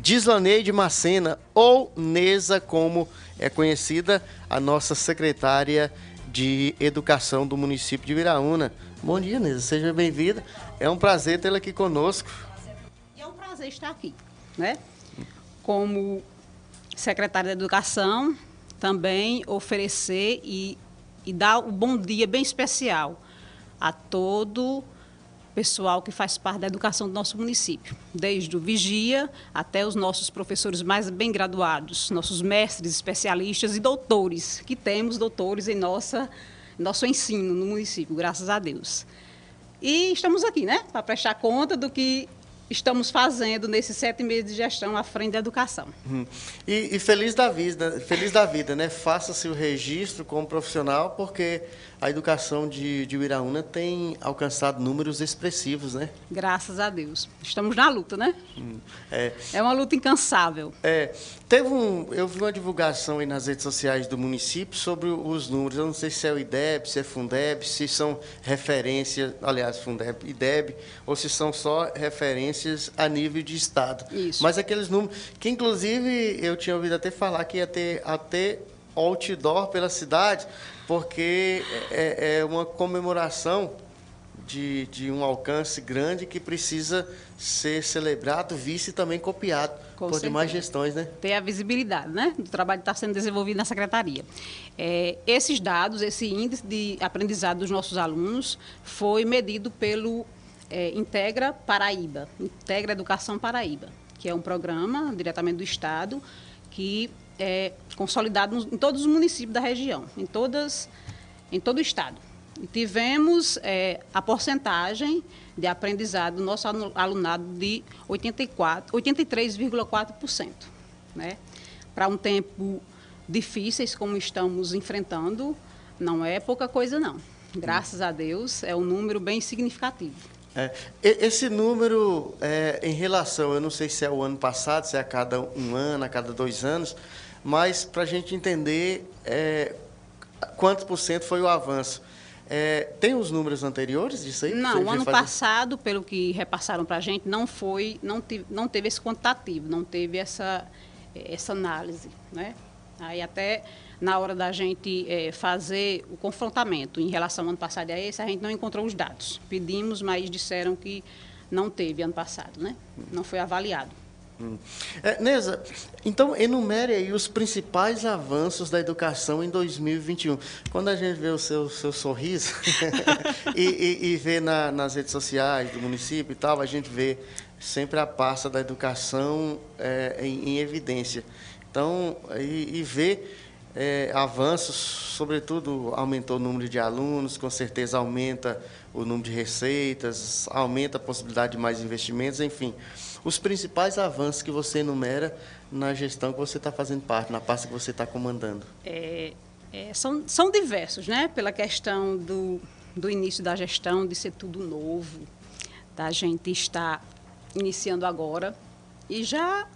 Dislaneide Macena, ou Nesa, como é conhecida, a nossa secretária de Educação do município de Viraúna. Bom dia, Nesa, seja bem-vinda. É um prazer tê-la aqui conosco. É um prazer estar aqui, né? Como secretária de Educação, também oferecer e, e dar um bom dia bem especial a todo pessoal que faz parte da educação do nosso município, desde o vigia até os nossos professores mais bem graduados, nossos mestres, especialistas e doutores, que temos doutores em nossa, nosso ensino no município, graças a Deus. E estamos aqui, né, para prestar conta do que estamos fazendo nesses sete meses de gestão à frente da educação. Hum. E, e, feliz da vida, feliz da vida, né? Faça-se o registro como profissional, porque a educação de, de Uiraúna tem alcançado números expressivos, né? Graças a Deus. Estamos na luta, né? Hum, é. é uma luta incansável. É. Teve um, eu vi uma divulgação aí nas redes sociais do município sobre os números. Eu não sei se é o IDEB, se é Fundeb, se são referências, aliás, Fundeb, IDEB, ou se são só referências a nível de estado. Isso. Mas aqueles números que, inclusive, eu tinha ouvido até falar que ia ter até outdoor pela cidade porque é, é uma comemoração de, de, um alcance grande que precisa ser celebrado, visto e também copiado Com por certeza. demais gestões, né? Ter a visibilidade, né, do trabalho que está sendo desenvolvido na secretaria. É, esses dados, esse índice de aprendizado dos nossos alunos foi medido pelo é, Integra Paraíba, Integra Educação Paraíba, que é um programa diretamente do Estado que é, consolidado em todos os municípios da região, em, todas, em todo o estado. E tivemos é, a porcentagem de aprendizado do nosso alunado de 83,4%. Né? Para um tempo difíceis como estamos enfrentando, não é pouca coisa não. Graças a Deus, é um número bem significativo. É, esse número, é, em relação, eu não sei se é o ano passado, se é a cada um ano, a cada dois anos, mas para a gente entender é, quantos por cento foi o avanço. É, tem os números anteriores disso aí? Não, o ano passado, pelo que repassaram para a gente, não foi, não teve, não teve esse quantitativo, não teve essa, essa análise, né? Aí até na hora da gente é, fazer o confrontamento em relação ao ano passado a esse, a gente não encontrou os dados. Pedimos, mas disseram que não teve ano passado, né? Não foi avaliado. Hum. É, Neza, então enumere aí os principais avanços da educação em 2021. Quando a gente vê o seu, seu sorriso e, e, e, vê na, nas redes sociais do município e tal, a gente vê sempre a pasta da educação é, em, em, evidência. Então, e, e vê é, avanços, sobretudo aumentou o número de alunos, com certeza aumenta o número de receitas, aumenta a possibilidade de mais investimentos, enfim os principais avanços que você enumera na gestão que você está fazendo parte, na pasta que você está comandando? É, é, são, são diversos, né? Pela questão do, do início da gestão, de ser tudo novo, da gente estar iniciando agora e já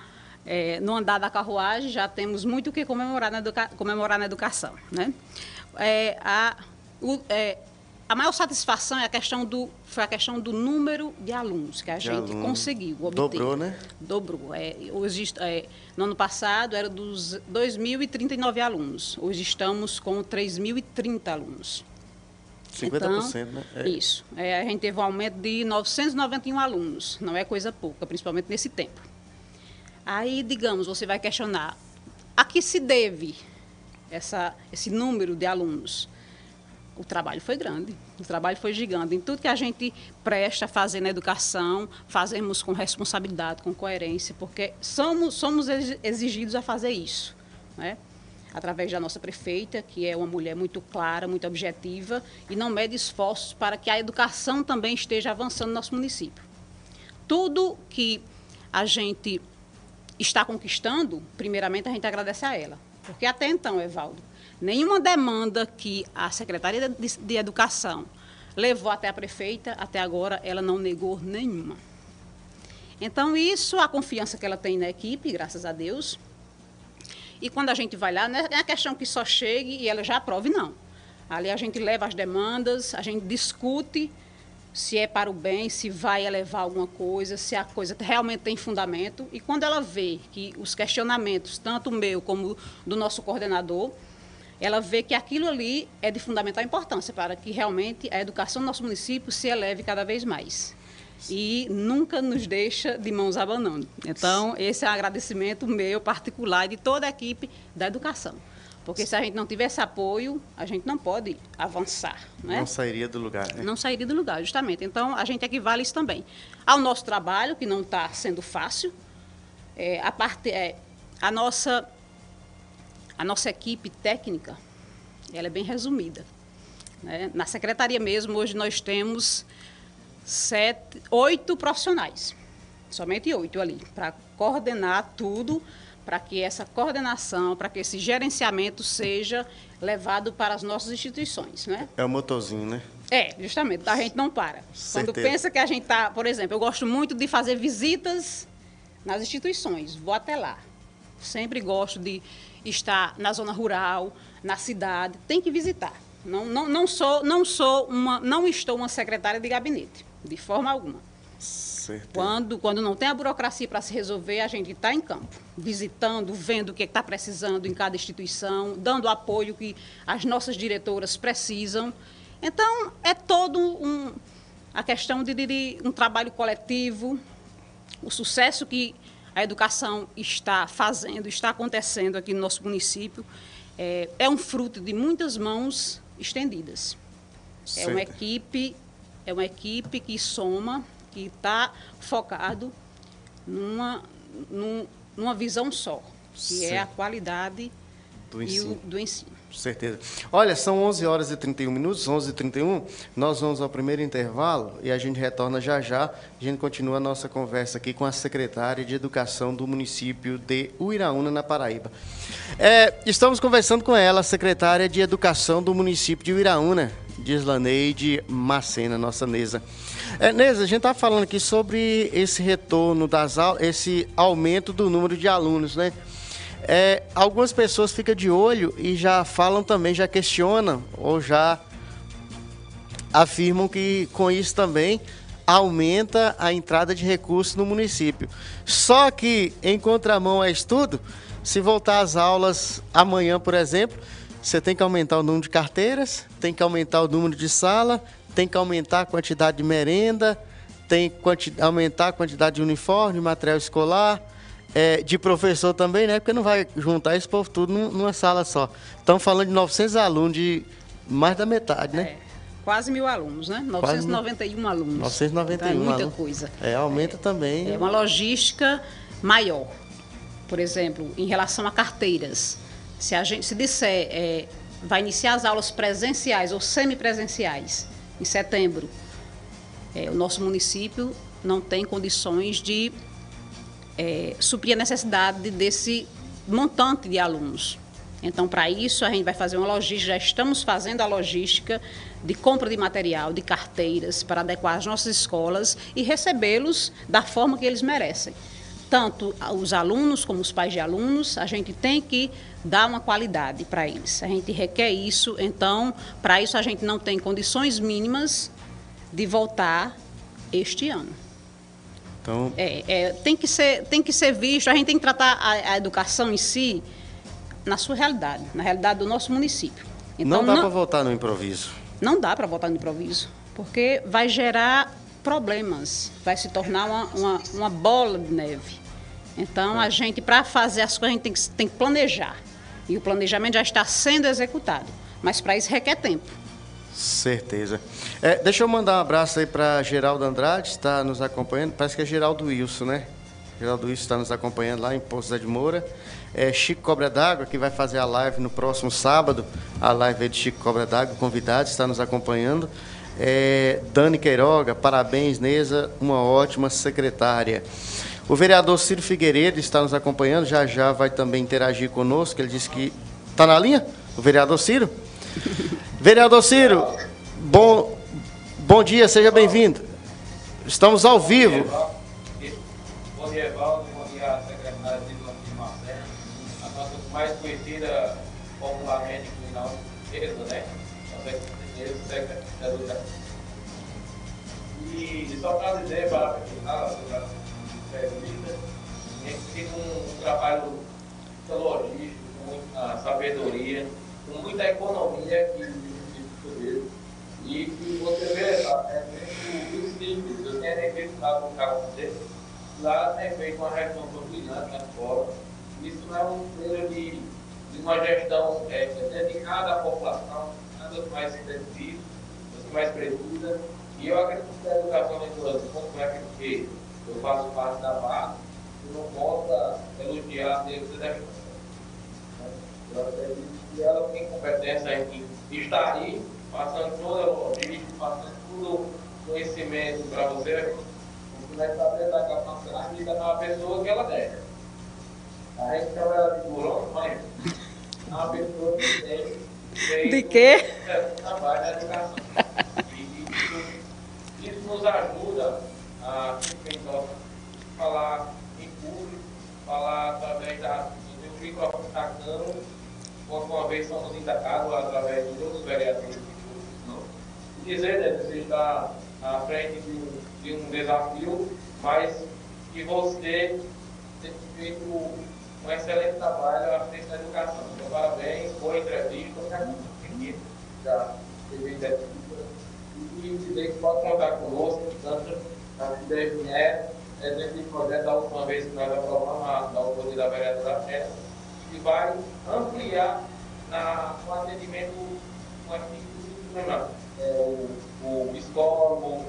é, no andar da carruagem já temos muito o que comemorar na, educa comemorar na educação, né? É, a, o, é, a maior satisfação é a questão do, foi a questão do número de alunos que a de gente aluno. conseguiu obter. Dobrou, né? Dobrou. É, hoje, é, no ano passado era dos 2.039 alunos. Hoje estamos com 3.030 alunos. 50%, então, né? É. Isso. É, a gente teve um aumento de 991 alunos. Não é coisa pouca, principalmente nesse tempo. Aí, digamos, você vai questionar a que se deve essa, esse número de alunos? O trabalho foi grande, o trabalho foi gigante. Em tudo que a gente presta a fazer na educação, fazemos com responsabilidade, com coerência, porque somos, somos exigidos a fazer isso. Né? Através da nossa prefeita, que é uma mulher muito clara, muito objetiva, e não mede esforços para que a educação também esteja avançando no nosso município. Tudo que a gente está conquistando, primeiramente a gente agradece a ela. Porque até então, Evaldo, Nenhuma demanda que a Secretaria de, Educação levou até a prefeita, até agora ela não negou nenhuma. Então, isso, a confiança que ela tem na equipe, graças a Deus. E quando a gente vai lá, não é a questão que só chegue e ela já aprove, não. Ali a gente leva as demandas, a gente discute se é para o bem, se vai elevar alguma coisa, se a coisa realmente tem fundamento. E quando ela vê que os questionamentos, tanto o meu como do nosso coordenador, ela vê que aquilo ali é de fundamental importância para que realmente a educação do nosso município se eleve cada vez mais. E nunca nos deixa de mãos abanando. Então, esse é um agradecimento meu particular de toda a equipe da educação. Porque se a gente não tivesse apoio, a gente não pode avançar. Né? Não sairia do lugar. Né? Não sairia do lugar, justamente. Então, a gente equivale isso também. Ao nosso trabalho, que não está sendo fácil, é, a, parte, é, a, nossa, a nossa equipe técnica ela é bem resumida. Né? Na secretaria mesmo, hoje nós temos sete, oito profissionais. Somente oito ali, para coordenar tudo para que essa coordenação, para que esse gerenciamento seja levado para as nossas instituições. Né? É o motorzinho, né? É, justamente, a gente não para. Certeza. Quando pensa que a gente está, por exemplo, eu gosto muito de fazer visitas nas instituições, vou até lá. Sempre gosto de estar na zona rural, na cidade, tem que visitar. Não, não, não, sou, não, sou uma, não estou uma secretária de gabinete, de forma alguma. Certeza. Quando, quando não tem a burocracia para se resolver, a gente está em campo, visitando, vendo o que está precisando em cada instituição, dando apoio que as nossas diretoras precisam. Então, é todo um, a questão de, de um trabalho coletivo, o sucesso que a educação está fazendo, está acontecendo aqui no nosso município, é, é um fruto de muitas mãos estendidas. Certo. É uma equipe, é uma equipe que soma que está focado numa, num, numa visão só, que Sim. é a qualidade do ensino. do ensino. Certeza. Olha, são 11 horas e 31 minutos, 11 e 31 nós vamos ao primeiro intervalo e a gente retorna já já. A gente continua a nossa conversa aqui com a secretária de Educação do município de Uiraúna, na Paraíba. É, estamos conversando com ela, a secretária de Educação do município de Uiraúna, Gislaneide Macena, nossa Nesa. É, Nesa, a gente está falando aqui sobre esse retorno das aulas, esse aumento do número de alunos, né? É, algumas pessoas ficam de olho e já falam também, já questionam ou já afirmam que com isso também aumenta a entrada de recursos no município. Só que, em contramão a estudo, se voltar às aulas amanhã, por exemplo, você tem que aumentar o número de carteiras, tem que aumentar o número de sala, tem que aumentar a quantidade de merenda, tem que aumentar a quantidade de uniforme, material escolar, é, de professor também, né? Porque não vai juntar esse povo tudo numa sala só. Estamos falando de 900 alunos, de mais da metade, né? É, quase mil alunos, né? 991 quase, alunos. 991 então, é muita alunos. coisa. É, aumenta é, também. É uma logística maior. Por exemplo, em relação a carteiras. Se a gente se disser, é, vai iniciar as aulas presenciais ou semipresenciais em setembro, é, o nosso município não tem condições de é, suprir a necessidade desse montante de alunos. Então, para isso, a gente vai fazer uma logística, já estamos fazendo a logística de compra de material, de carteiras, para adequar as nossas escolas e recebê-los da forma que eles merecem. Tanto os alunos como os pais de alunos, a gente tem que dar uma qualidade para eles. A gente requer isso, então, para isso a gente não tem condições mínimas de voltar este ano. Então... É, é, tem, que ser, tem que ser visto, a gente tem que tratar a, a educação em si na sua realidade, na realidade do nosso município. Então, não dá para votar no improviso. Não dá para votar no improviso, porque vai gerar problemas, vai se tornar uma, uma, uma bola de neve. Então, a gente, para fazer as coisas, a gente tem que, tem que planejar. E o planejamento já está sendo executado. Mas para isso requer tempo. Certeza. É, deixa eu mandar um abraço aí para Geraldo Andrade, está nos acompanhando. Parece que é Geraldo Wilson, né? Geraldo Wilson está nos acompanhando lá em Poço de Moura. É, Chico Cobra d'Água, que vai fazer a live no próximo sábado. A live é de Chico Cobra d'Água, convidado, está nos acompanhando. É, Dani Queiroga, parabéns, Neza, uma ótima secretária. O vereador Ciro Figueiredo está nos acompanhando, já já vai também interagir conosco. Ele disse que. Está na linha? O vereador Ciro? vereador Ciro, bom, bom dia, seja bem-vindo. Estamos ao vivo. Bom dia, Evaldo. Bom dia, secretária de Marcelo. A nossa mais conhecida popularmente como Tereza, né? E só para dizer, para sobre a entrevista, a gente tem um, um trabalho logístico, muita sabedoria, com muita economia que existe e que você vê, tá, é muito simples, eu tenho lá com o lá tem feito uma resposta brilhante na escola. Isso não é um feira de, de uma gestão é, dedicada à população, nada mais intensivo, mais precisa. E eu acredito que a educação da influência, como é que eu faço parte da base, eu não posso elogiar Deus da gestão. Eu acredito que ela tem competência em estar aí, passando toda a logística, passando todo o conhecimento para você, você vai saber da capacidade da uma pessoa que ela deve. A gente trabalha de burão, mas é uma pessoa que tem. de quê? É, trabalho na educação. E isso, isso nos ajuda a falar em público, falar através da, do microfone da Câmara, uma vez somos indagados através de outros vereadores dizer né, que você está à frente de um, de um desafio, mas que você tem feito um excelente trabalho à frente da educação. Então, parabéns, boa entrevista, já teve entrevista, e dizer que pode contar conosco, tanto a FIDEF é, é desse projeto da última vez que nós aprovamos, da autoria da vereadora Chessa, que vai ampliar na, no atendimento com a é, o, o psicólogo,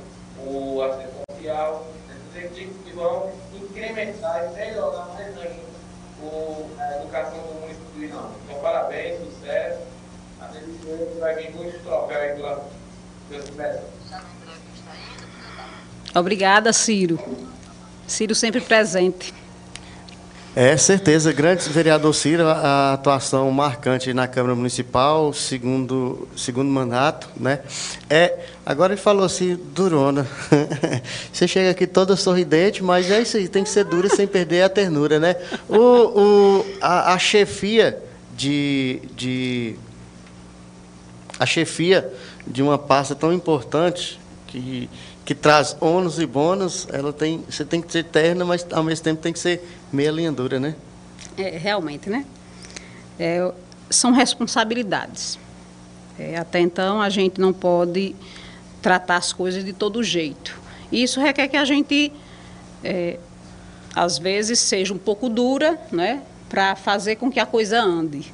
o assistente social, esses equipes que vão incrementar e melhorar mais ainda o, a educação do município de Irão. Então, parabéns, sucesso. Acredito que vai vir muitos troféus aí pela Deus Obrigada, Ciro. Ciro sempre presente. É, certeza. Grande vereador Ciro, a atuação marcante na Câmara Municipal, segundo, segundo mandato, né? É, agora ele falou assim, durona. Você chega aqui toda sorridente, mas é isso aí, tem que ser dura sem perder a ternura, né? O, o, a, a chefia de, de... A chefia de uma pasta tão importante que que traz ônus e bônus, ela tem, você tem que ser terna, mas ao mesmo tempo tem que ser meia linha dura, né? É, realmente, né? É, são responsabilidades. É, até então a gente não pode tratar as coisas de todo jeito. Isso requer que a gente, é, às vezes, seja um pouco dura, né? Para fazer com que a coisa ande.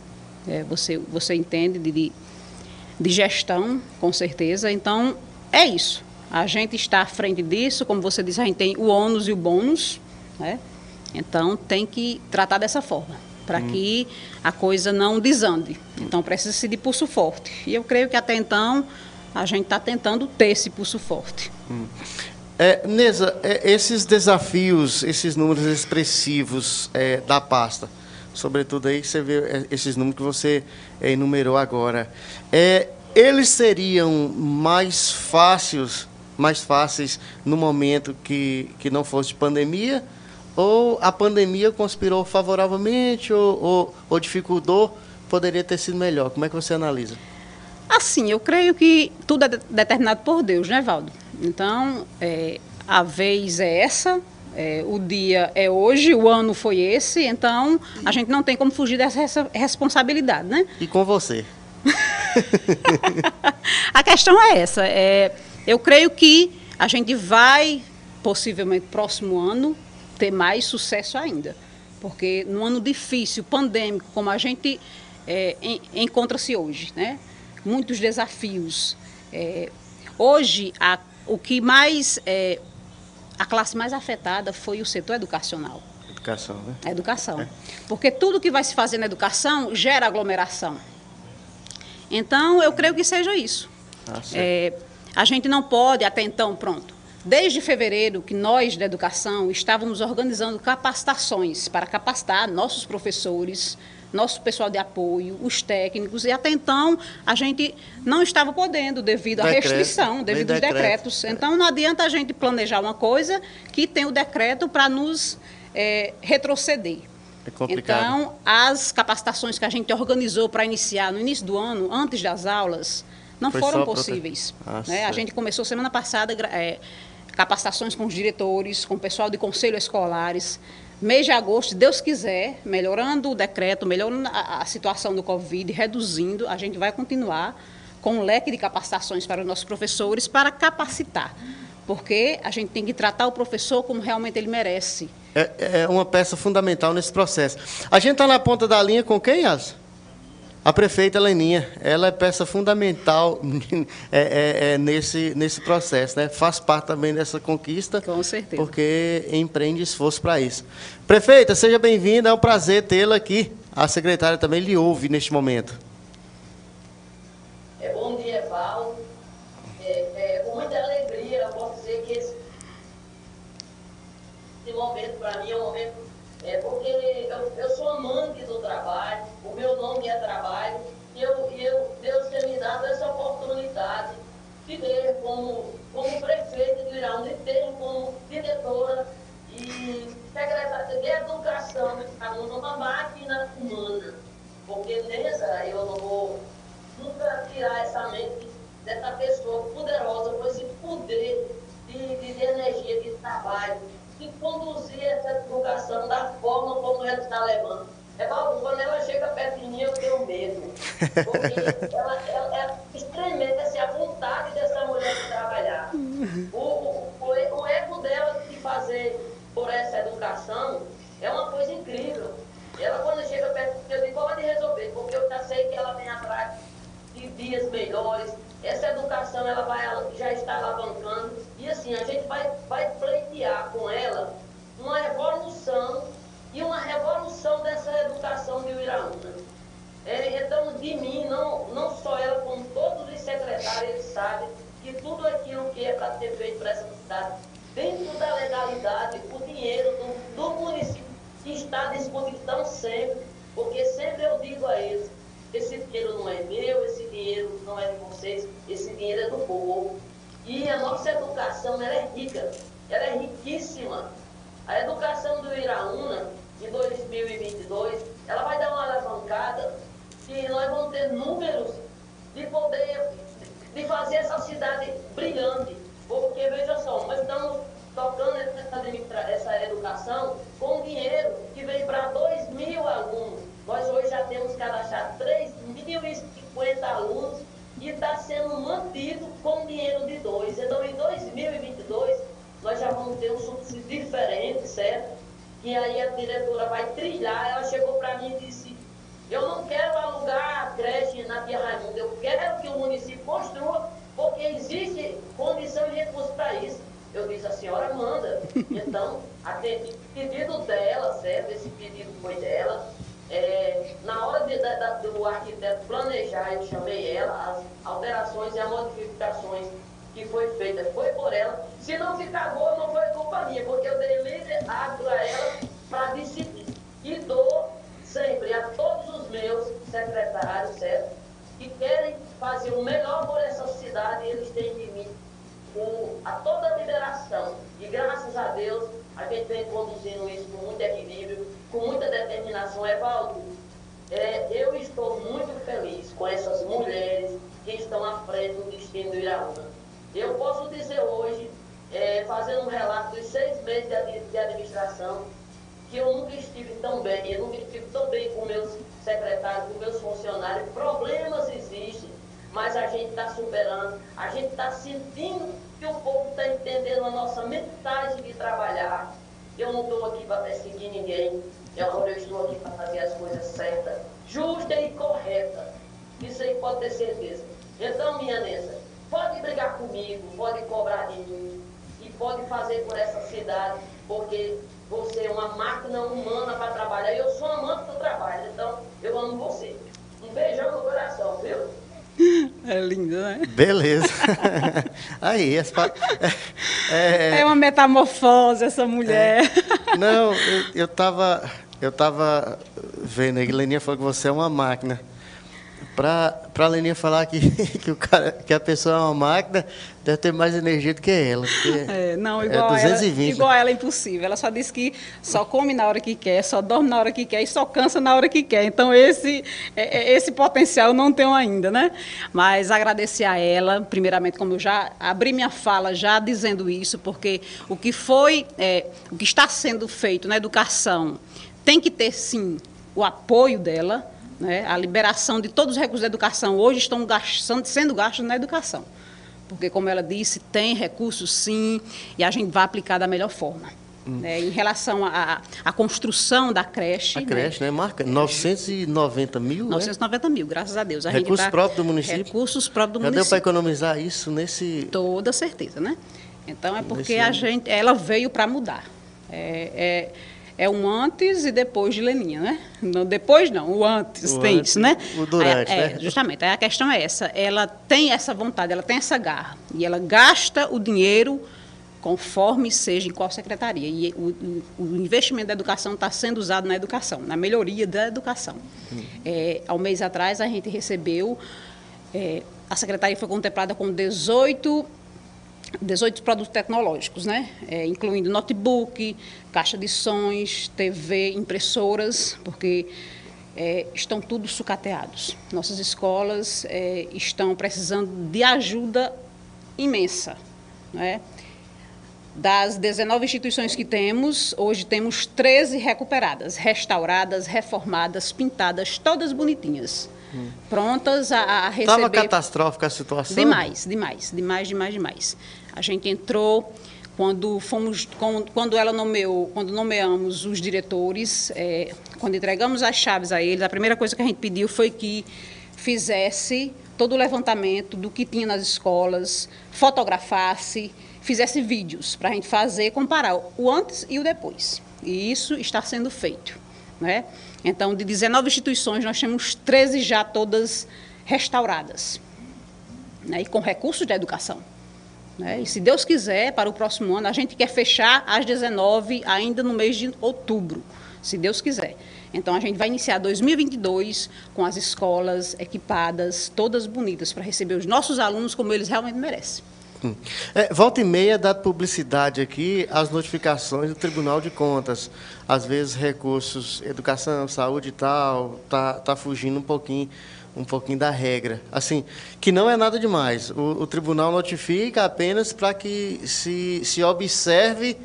É, você, você entende de, de gestão, com certeza. Então, é isso a gente está à frente disso, como você disse, a gente tem o ônus e o bônus, né? Então tem que tratar dessa forma, para hum. que a coisa não desande. Então precisa-se de pulso forte. E eu creio que até então a gente está tentando ter esse pulso forte. Hum. É, Neza, é, esses desafios, esses números expressivos é, da pasta, sobretudo aí você vê é, esses números que você é, enumerou agora, é, eles seriam mais fáceis mais fáceis no momento que, que não fosse pandemia? Ou a pandemia conspirou favoravelmente ou, ou, ou dificultou? Poderia ter sido melhor. Como é que você analisa? Assim, eu creio que tudo é determinado por Deus, né, Valdo? Então, é, a vez é essa, é, o dia é hoje, o ano foi esse, então a gente não tem como fugir dessa responsabilidade, né? E com você? a questão é essa. É, eu creio que a gente vai, possivelmente, próximo ano, ter mais sucesso ainda. Porque num ano difícil, pandêmico, como a gente é, encontra-se hoje, né? muitos desafios. É, hoje, a, o que mais. É, a classe mais afetada foi o setor educacional. Educação, né? A educação. É. Porque tudo que vai se fazer na educação gera aglomeração. Então, eu creio que seja isso. Ah, é, a gente não pode, até então, pronto. Desde fevereiro, que nós da educação estávamos organizando capacitações para capacitar nossos professores, nosso pessoal de apoio, os técnicos, e até então a gente não estava podendo devido à restrição, devido aos decretos. É. Então não adianta a gente planejar uma coisa que tem o decreto para nos é, retroceder. É complicado. Então, as capacitações que a gente organizou para iniciar no início do ano, antes das aulas, não Foi foram possíveis. Ah, né? A gente começou semana passada é, capacitações com os diretores, com o pessoal de conselho escolares. Mês de agosto, se Deus quiser, melhorando o decreto, melhorando a, a situação do Covid, reduzindo, a gente vai continuar com um leque de capacitações para os nossos professores para capacitar. Porque a gente tem que tratar o professor como realmente ele merece. É, é uma peça fundamental nesse processo. A gente está na ponta da linha com quem, Yas? A prefeita Leninha, ela é peça fundamental é, é, é, nesse, nesse processo, né? Faz parte também dessa conquista. Com certeza. Porque empreende esforço para isso. Prefeita, seja bem-vinda, é um prazer tê-la aqui. A secretária também lhe ouve neste momento. É, bom dia, Paulo. É, é, com muita alegria, eu posso dizer que esse, esse momento, para mim, é um momento. É, porque eu, eu sou amante do trabalho, o meu nome é trabalho, e eu, eu, Deus tem me dado essa oportunidade de ter como, como prefeito de Irão, de ter como diretora e secretária de educação, uma máquina humana. Porque nessa eu não vou nunca tirar essa mente dessa pessoa poderosa, com esse poder de, de, de energia, de trabalho, de conduzir essa educação da forma como ela está levando. É quando ela chega perto de mim, eu tenho medo. Porque ela, ela, ela estremece a vontade dessa mulher de trabalhar. O, o, o, o ego dela de fazer por essa educação é uma coisa incrível. Ela, quando chega perto de mim, eu digo, pode resolver, porque eu já sei que ela vem atrás de dias melhores. Essa educação ela vai, já está alavancando. E assim, a gente vai, vai pleitear com ela uma evolução e uma revolução dessa educação de Uiraúna. É, então, de mim, não, não só ela, como todos os secretários, eles sabem que tudo aquilo que é para ter feito para essa cidade, dentro da legalidade, o dinheiro do, do município está à disposição sempre, porque sempre eu digo a eles, esse dinheiro não é meu, esse dinheiro não é de vocês, esse dinheiro é do povo. E a nossa educação ela é rica, ela é riquíssima. A educação do Iraúna, em 2022, ela vai dar uma alavancada e nós vamos ter números de poder, de fazer essa cidade brilhante. Porque, veja só, nós estamos tocando essa, essa educação com dinheiro que vem para 2 mil alunos. Nós hoje já temos cadastrado 3.050 alunos e está sendo mantido com dinheiro de dois. Então, em 2022, nós já vamos ter um subsídio diferente, certo? Que aí a diretora vai trilhar. Ela chegou para mim e disse: Eu não quero alugar a creche na Tia Raimundo, eu quero que o município construa, porque existe condição e recurso para isso. Eu disse: A senhora manda. Então, atendi pedido dela, certo? Esse pedido foi dela. É, na hora de, da, do arquiteto planejar, eu chamei ela, as alterações e as modificações que foi feita foi por ela. Se não ficar boa, não foi culpa minha, porque eu dei livre ato a ela para decidir. E dou sempre a todos os meus secretários, certo? Que querem fazer o melhor por essa cidade, eles têm de mim com a toda a liberação. E graças a Deus, a gente vem conduzindo isso com muito equilíbrio com muita determinação. Evaldo, é, eu estou muito feliz com essas mulheres que estão à frente do destino do Iraúna. Eu posso dizer hoje, é, fazendo um relato dos seis meses de, de administração, que eu nunca estive tão bem, eu nunca estive tão bem com meus secretários, com meus funcionários. Problemas existem, mas a gente está superando, a gente está sentindo que o povo está entendendo a nossa mensagem de trabalhar. Eu não estou aqui para perseguir ninguém, agora eu estou aqui para fazer as coisas certas, justa e correta. Isso aí pode ter certeza. Então, minha Nessa, pode brigar comigo, pode cobrar de mim e pode fazer por essa cidade, porque você é uma máquina humana para trabalhar. Eu sou amante do trabalho, então eu amo você. Um beijão no coração, viu? É lindo, né? Beleza. Aí, as pa... é, é, uma metamorfose essa mulher. É. Não, eu estava eu tava vendo, a Heleninha falou que você é uma máquina. Para a Leninha falar que, que, o cara, que a pessoa é uma máquina, deve ter mais energia do que ela. É, não, igual, é 220. Ela, igual ela é impossível. Ela só diz que só come na hora que quer, só dorme na hora que quer e só cansa na hora que quer. Então, esse, é, é, esse potencial eu não tenho ainda, né? Mas agradecer a ela, primeiramente, como eu já abri minha fala já dizendo isso, porque o que foi, é, o que está sendo feito na educação tem que ter, sim, o apoio dela, né? A liberação de todos os recursos da educação hoje estão gastando, sendo gastos na educação. Porque, como ela disse, tem recursos sim, e a gente vai aplicar da melhor forma. Hum. Né? Em relação à construção da creche. A creche, né? né? Marca 990 mil? 990 né? mil, graças a Deus. A recursos tá, próprios do município? Recursos próprios do Já município. deu para economizar isso nesse. Toda certeza, né? Então é porque a gente, ela veio para mudar. É, é, é um antes e depois de Leninha, né? Não, depois não, o antes o tem antes, isso, né? O durante, é, né? Justamente, a questão é essa. Ela tem essa vontade, ela tem essa garra. E ela gasta o dinheiro conforme seja em qual secretaria. E o, o investimento da educação está sendo usado na educação, na melhoria da educação. Hum. É, há um mês atrás, a gente recebeu... É, a secretaria foi contemplada com 18 18 produtos tecnológicos, né? É, incluindo notebook, caixa de sons, TV, impressoras, porque é, estão tudo sucateados. Nossas escolas é, estão precisando de ajuda imensa. Né? Das 19 instituições que temos, hoje temos 13 recuperadas, restauradas, reformadas, pintadas, todas bonitinhas. Hum. Prontas a, a receber. Estava catastrófica a situação? Demais, demais, demais, demais, demais. A gente entrou quando fomos, quando ela nomeou, quando nomeamos os diretores, é, quando entregamos as chaves a eles, a primeira coisa que a gente pediu foi que fizesse todo o levantamento do que tinha nas escolas, fotografasse, fizesse vídeos para a gente fazer, comparar o antes e o depois. E isso está sendo feito. Né? Então, de 19 instituições, nós temos 13 já todas restauradas, né? e com recursos da educação. Né? E se Deus quiser, para o próximo ano, a gente quer fechar as 19 ainda no mês de outubro, se Deus quiser. Então a gente vai iniciar 2022 com as escolas equipadas, todas bonitas, para receber os nossos alunos como eles realmente merecem. Hum. É, volta e meia dá publicidade aqui às notificações do Tribunal de Contas. Às vezes recursos, educação, saúde e tal, tá, tá fugindo um pouquinho um pouquinho da regra. Assim, que não é nada demais. O, o tribunal notifica apenas para que se, se observe,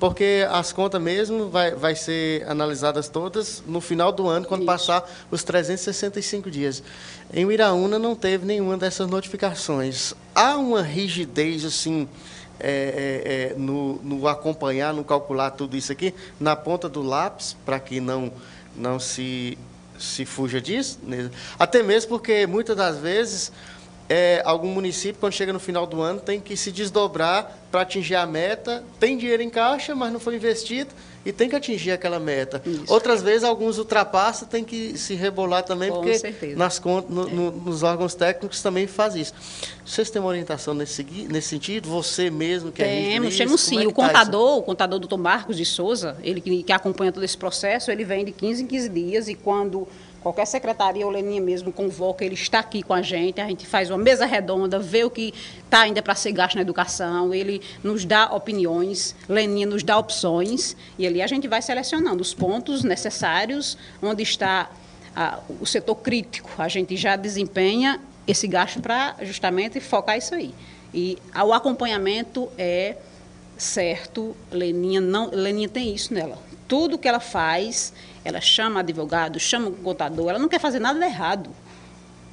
porque as contas mesmo vai, vai ser analisadas todas no final do ano, quando Isso. passar os 365 dias. Em Iraúna não teve nenhuma dessas notificações. Há uma rigidez, assim, é, é, é, no, no acompanhar, no calcular tudo isso aqui, na ponta do lápis, para que não, não se se fuja disso. Né? Até mesmo porque muitas das vezes é, algum município, quando chega no final do ano, tem que se desdobrar para atingir a meta. Tem dinheiro em caixa, mas não foi investido e tem que atingir aquela meta. Isso. Outras vezes, alguns ultrapassam, tem que se rebolar também, Com porque certeza. nas contas, no, no, nos órgãos técnicos também faz isso. Vocês têm uma orientação nesse, nesse sentido? Você mesmo que temos, é Temos, temos sim. É o tá contador, o contador doutor Marcos de Souza, ele que, que acompanha todo esse processo, ele vem de 15 em 15 dias e quando qualquer secretaria ou Leninha mesmo convoca, ele está aqui com a gente, a gente faz uma mesa redonda, vê o que está ainda para ser gasto na educação, ele nos dá opiniões, Leninha nos dá opções, e ali a gente vai selecionando os pontos necessários, onde está o setor crítico, a gente já desempenha esse gasto para justamente focar isso aí. E o acompanhamento é certo, Leninha não, Leninha tem isso nela. Tudo que ela faz, ela chama advogado, chama o contador, ela não quer fazer nada de errado.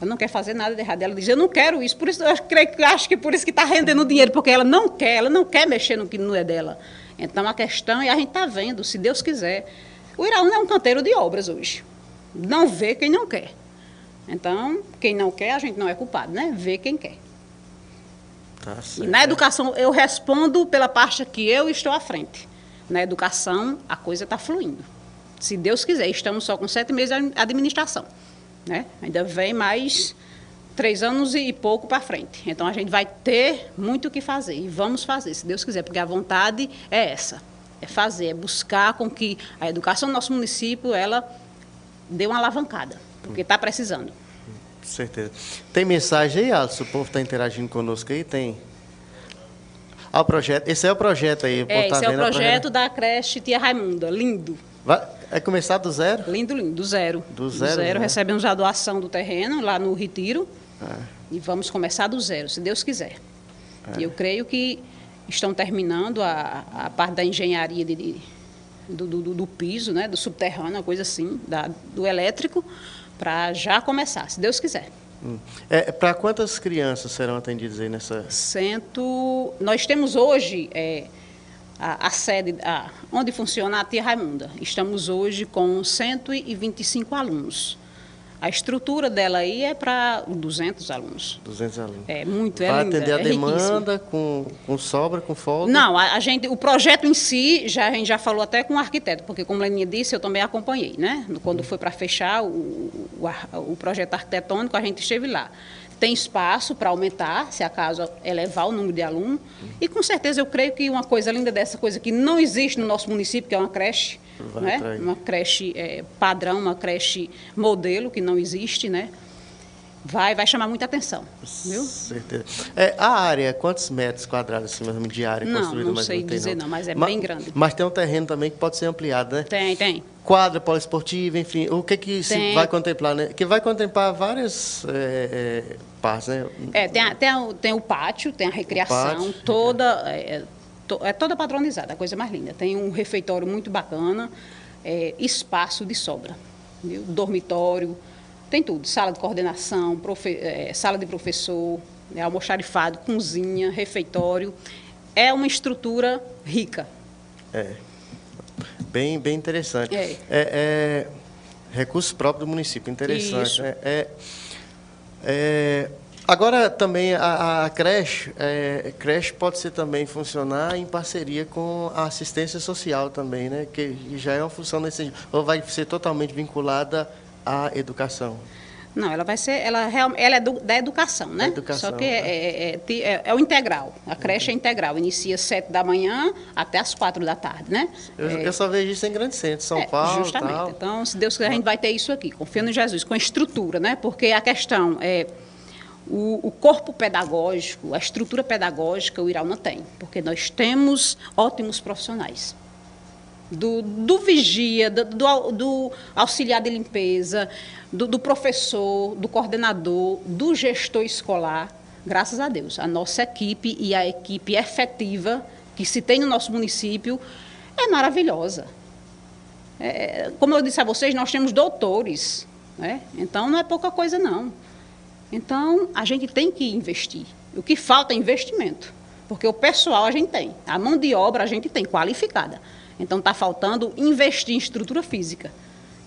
Ela não quer fazer nada de errado. Ela diz, eu não quero isso. Por isso, eu creio, acho que por isso que está rendendo dinheiro, porque ela não quer, ela não quer mexer no que não é dela. Então, a questão, e a gente está vendo, se Deus quiser. O Iraúna é um canteiro de obras hoje. Não vê quem não quer. Então, quem não quer, a gente não é culpado, né? Vê quem quer. Tá e na educação, eu respondo pela parte que eu estou à frente. Na educação, a coisa está fluindo se Deus quiser. Estamos só com sete meses de administração. Né? Ainda vem mais três anos e pouco para frente. Então a gente vai ter muito o que fazer e vamos fazer, se Deus quiser, porque a vontade é essa, é fazer, é buscar com que a educação do nosso município ela dê uma alavancada, porque está precisando. Certeza. Tem mensagem aí, Alisson? O povo está interagindo conosco aí? Tem. Projeto. Esse é o projeto aí. É, esse é o projeto da creche Tia Raimunda. Lindo. Vai, é começar do zero? Lindo, lindo, do zero. Do zero, Do zero. né? Recebemos a doação do terreno lá no Retiro. É. E vamos começar do zero, se Deus quiser. E eu creio que estão terminando a, a parte da engenharia de, de- do, do- do piso, né, do subterrâneo, uma coisa assim, da- do elétrico, para já começar, se Deus quiser. Hum. É, Para quantas crianças serão atendidas aí nessa. Cento... Nós temos hoje é, a, a sede, a- onde funciona a Tia Raimunda. Estamos hoje com 125 alunos. A estrutura dela aí é para 200 alunos. 200 alunos? É muito, é Vai linda, atender a é demanda com, com sobra, com folga? Não, a, a gente, o projeto em si, já, a gente já falou até com o arquiteto, porque como Leninha disse, eu também acompanhei, né? Quando foi para fechar o, o, o projeto arquitetônico, a gente esteve lá. Tem espaço para aumentar, se acaso elevar o número de alunos. E com certeza eu creio que uma coisa linda dessa coisa que não existe no nosso município, que é uma creche, Vai né? uma creche eh, padrão, uma creche modelo, que não existe, né? Vai, vai chamar muita atenção, viu? Certeza. É, a área, quantos metros quadrados assim, menos, de área Não, construída? não mais ou sei menos, tem, dizer não, mas é Ma- bem grande. Mas tem um terreno também que pode ser ampliado, né? Tem, tem. Quadra poliesportiva, enfim, o que que se vai contemplar, né? Que vai contemplar várias é, é, partes, né? É, tem, a- tem, a- tem o pátio, tem a recriação, pátio, toda é, to- é toda padronizada, a coisa mais linda. Tem um refeitório muito bacana, é, espaço de sobra, dormitório, tem tudo, sala de coordenação, profe- é, sala de professor, né, almoxarifado, cozinha, refeitório. É uma estrutura rica. É. Bem, bem interessante. É. é recurso próprio do município, interessante. Isso. né? É, é, agora também a, a creche, é, creche pode ser também funcionar em parceria com a assistência social também, né? Que já é uma função nesse ou vai ser totalmente vinculada à educação. Não, ela vai ser, ela, ela é do- da educação, né? Da educação, Só que é, é- é- ti- é- é o integral. A creche é integral. Inicia às sete da manhã até às quatro da tarde, né? Eu, É, eu só vejo isso em grandes centros, São é, Paulo, Justamente. tal. Então, se Deus quiser, a gente vai ter isso aqui, confiando em Jesus, com a estrutura, né? Porque a questão é o, o corpo pedagógico, a estrutura pedagógica, o Irau não tem, porque nós temos ótimos profissionais. Do, do vigia, do, do do auxiliar de limpeza, do, do professor, do coordenador, do gestor escolar, graças a Deus. A nossa equipe e a equipe efetiva que se tem no nosso município é maravilhosa. É, como eu disse a vocês, nós temos doutores, né? então não é pouca coisa não. Então a gente tem que investir. O que falta é investimento, porque o pessoal a gente tem, a mão de obra a gente tem qualificada. Então está faltando investir em estrutura física.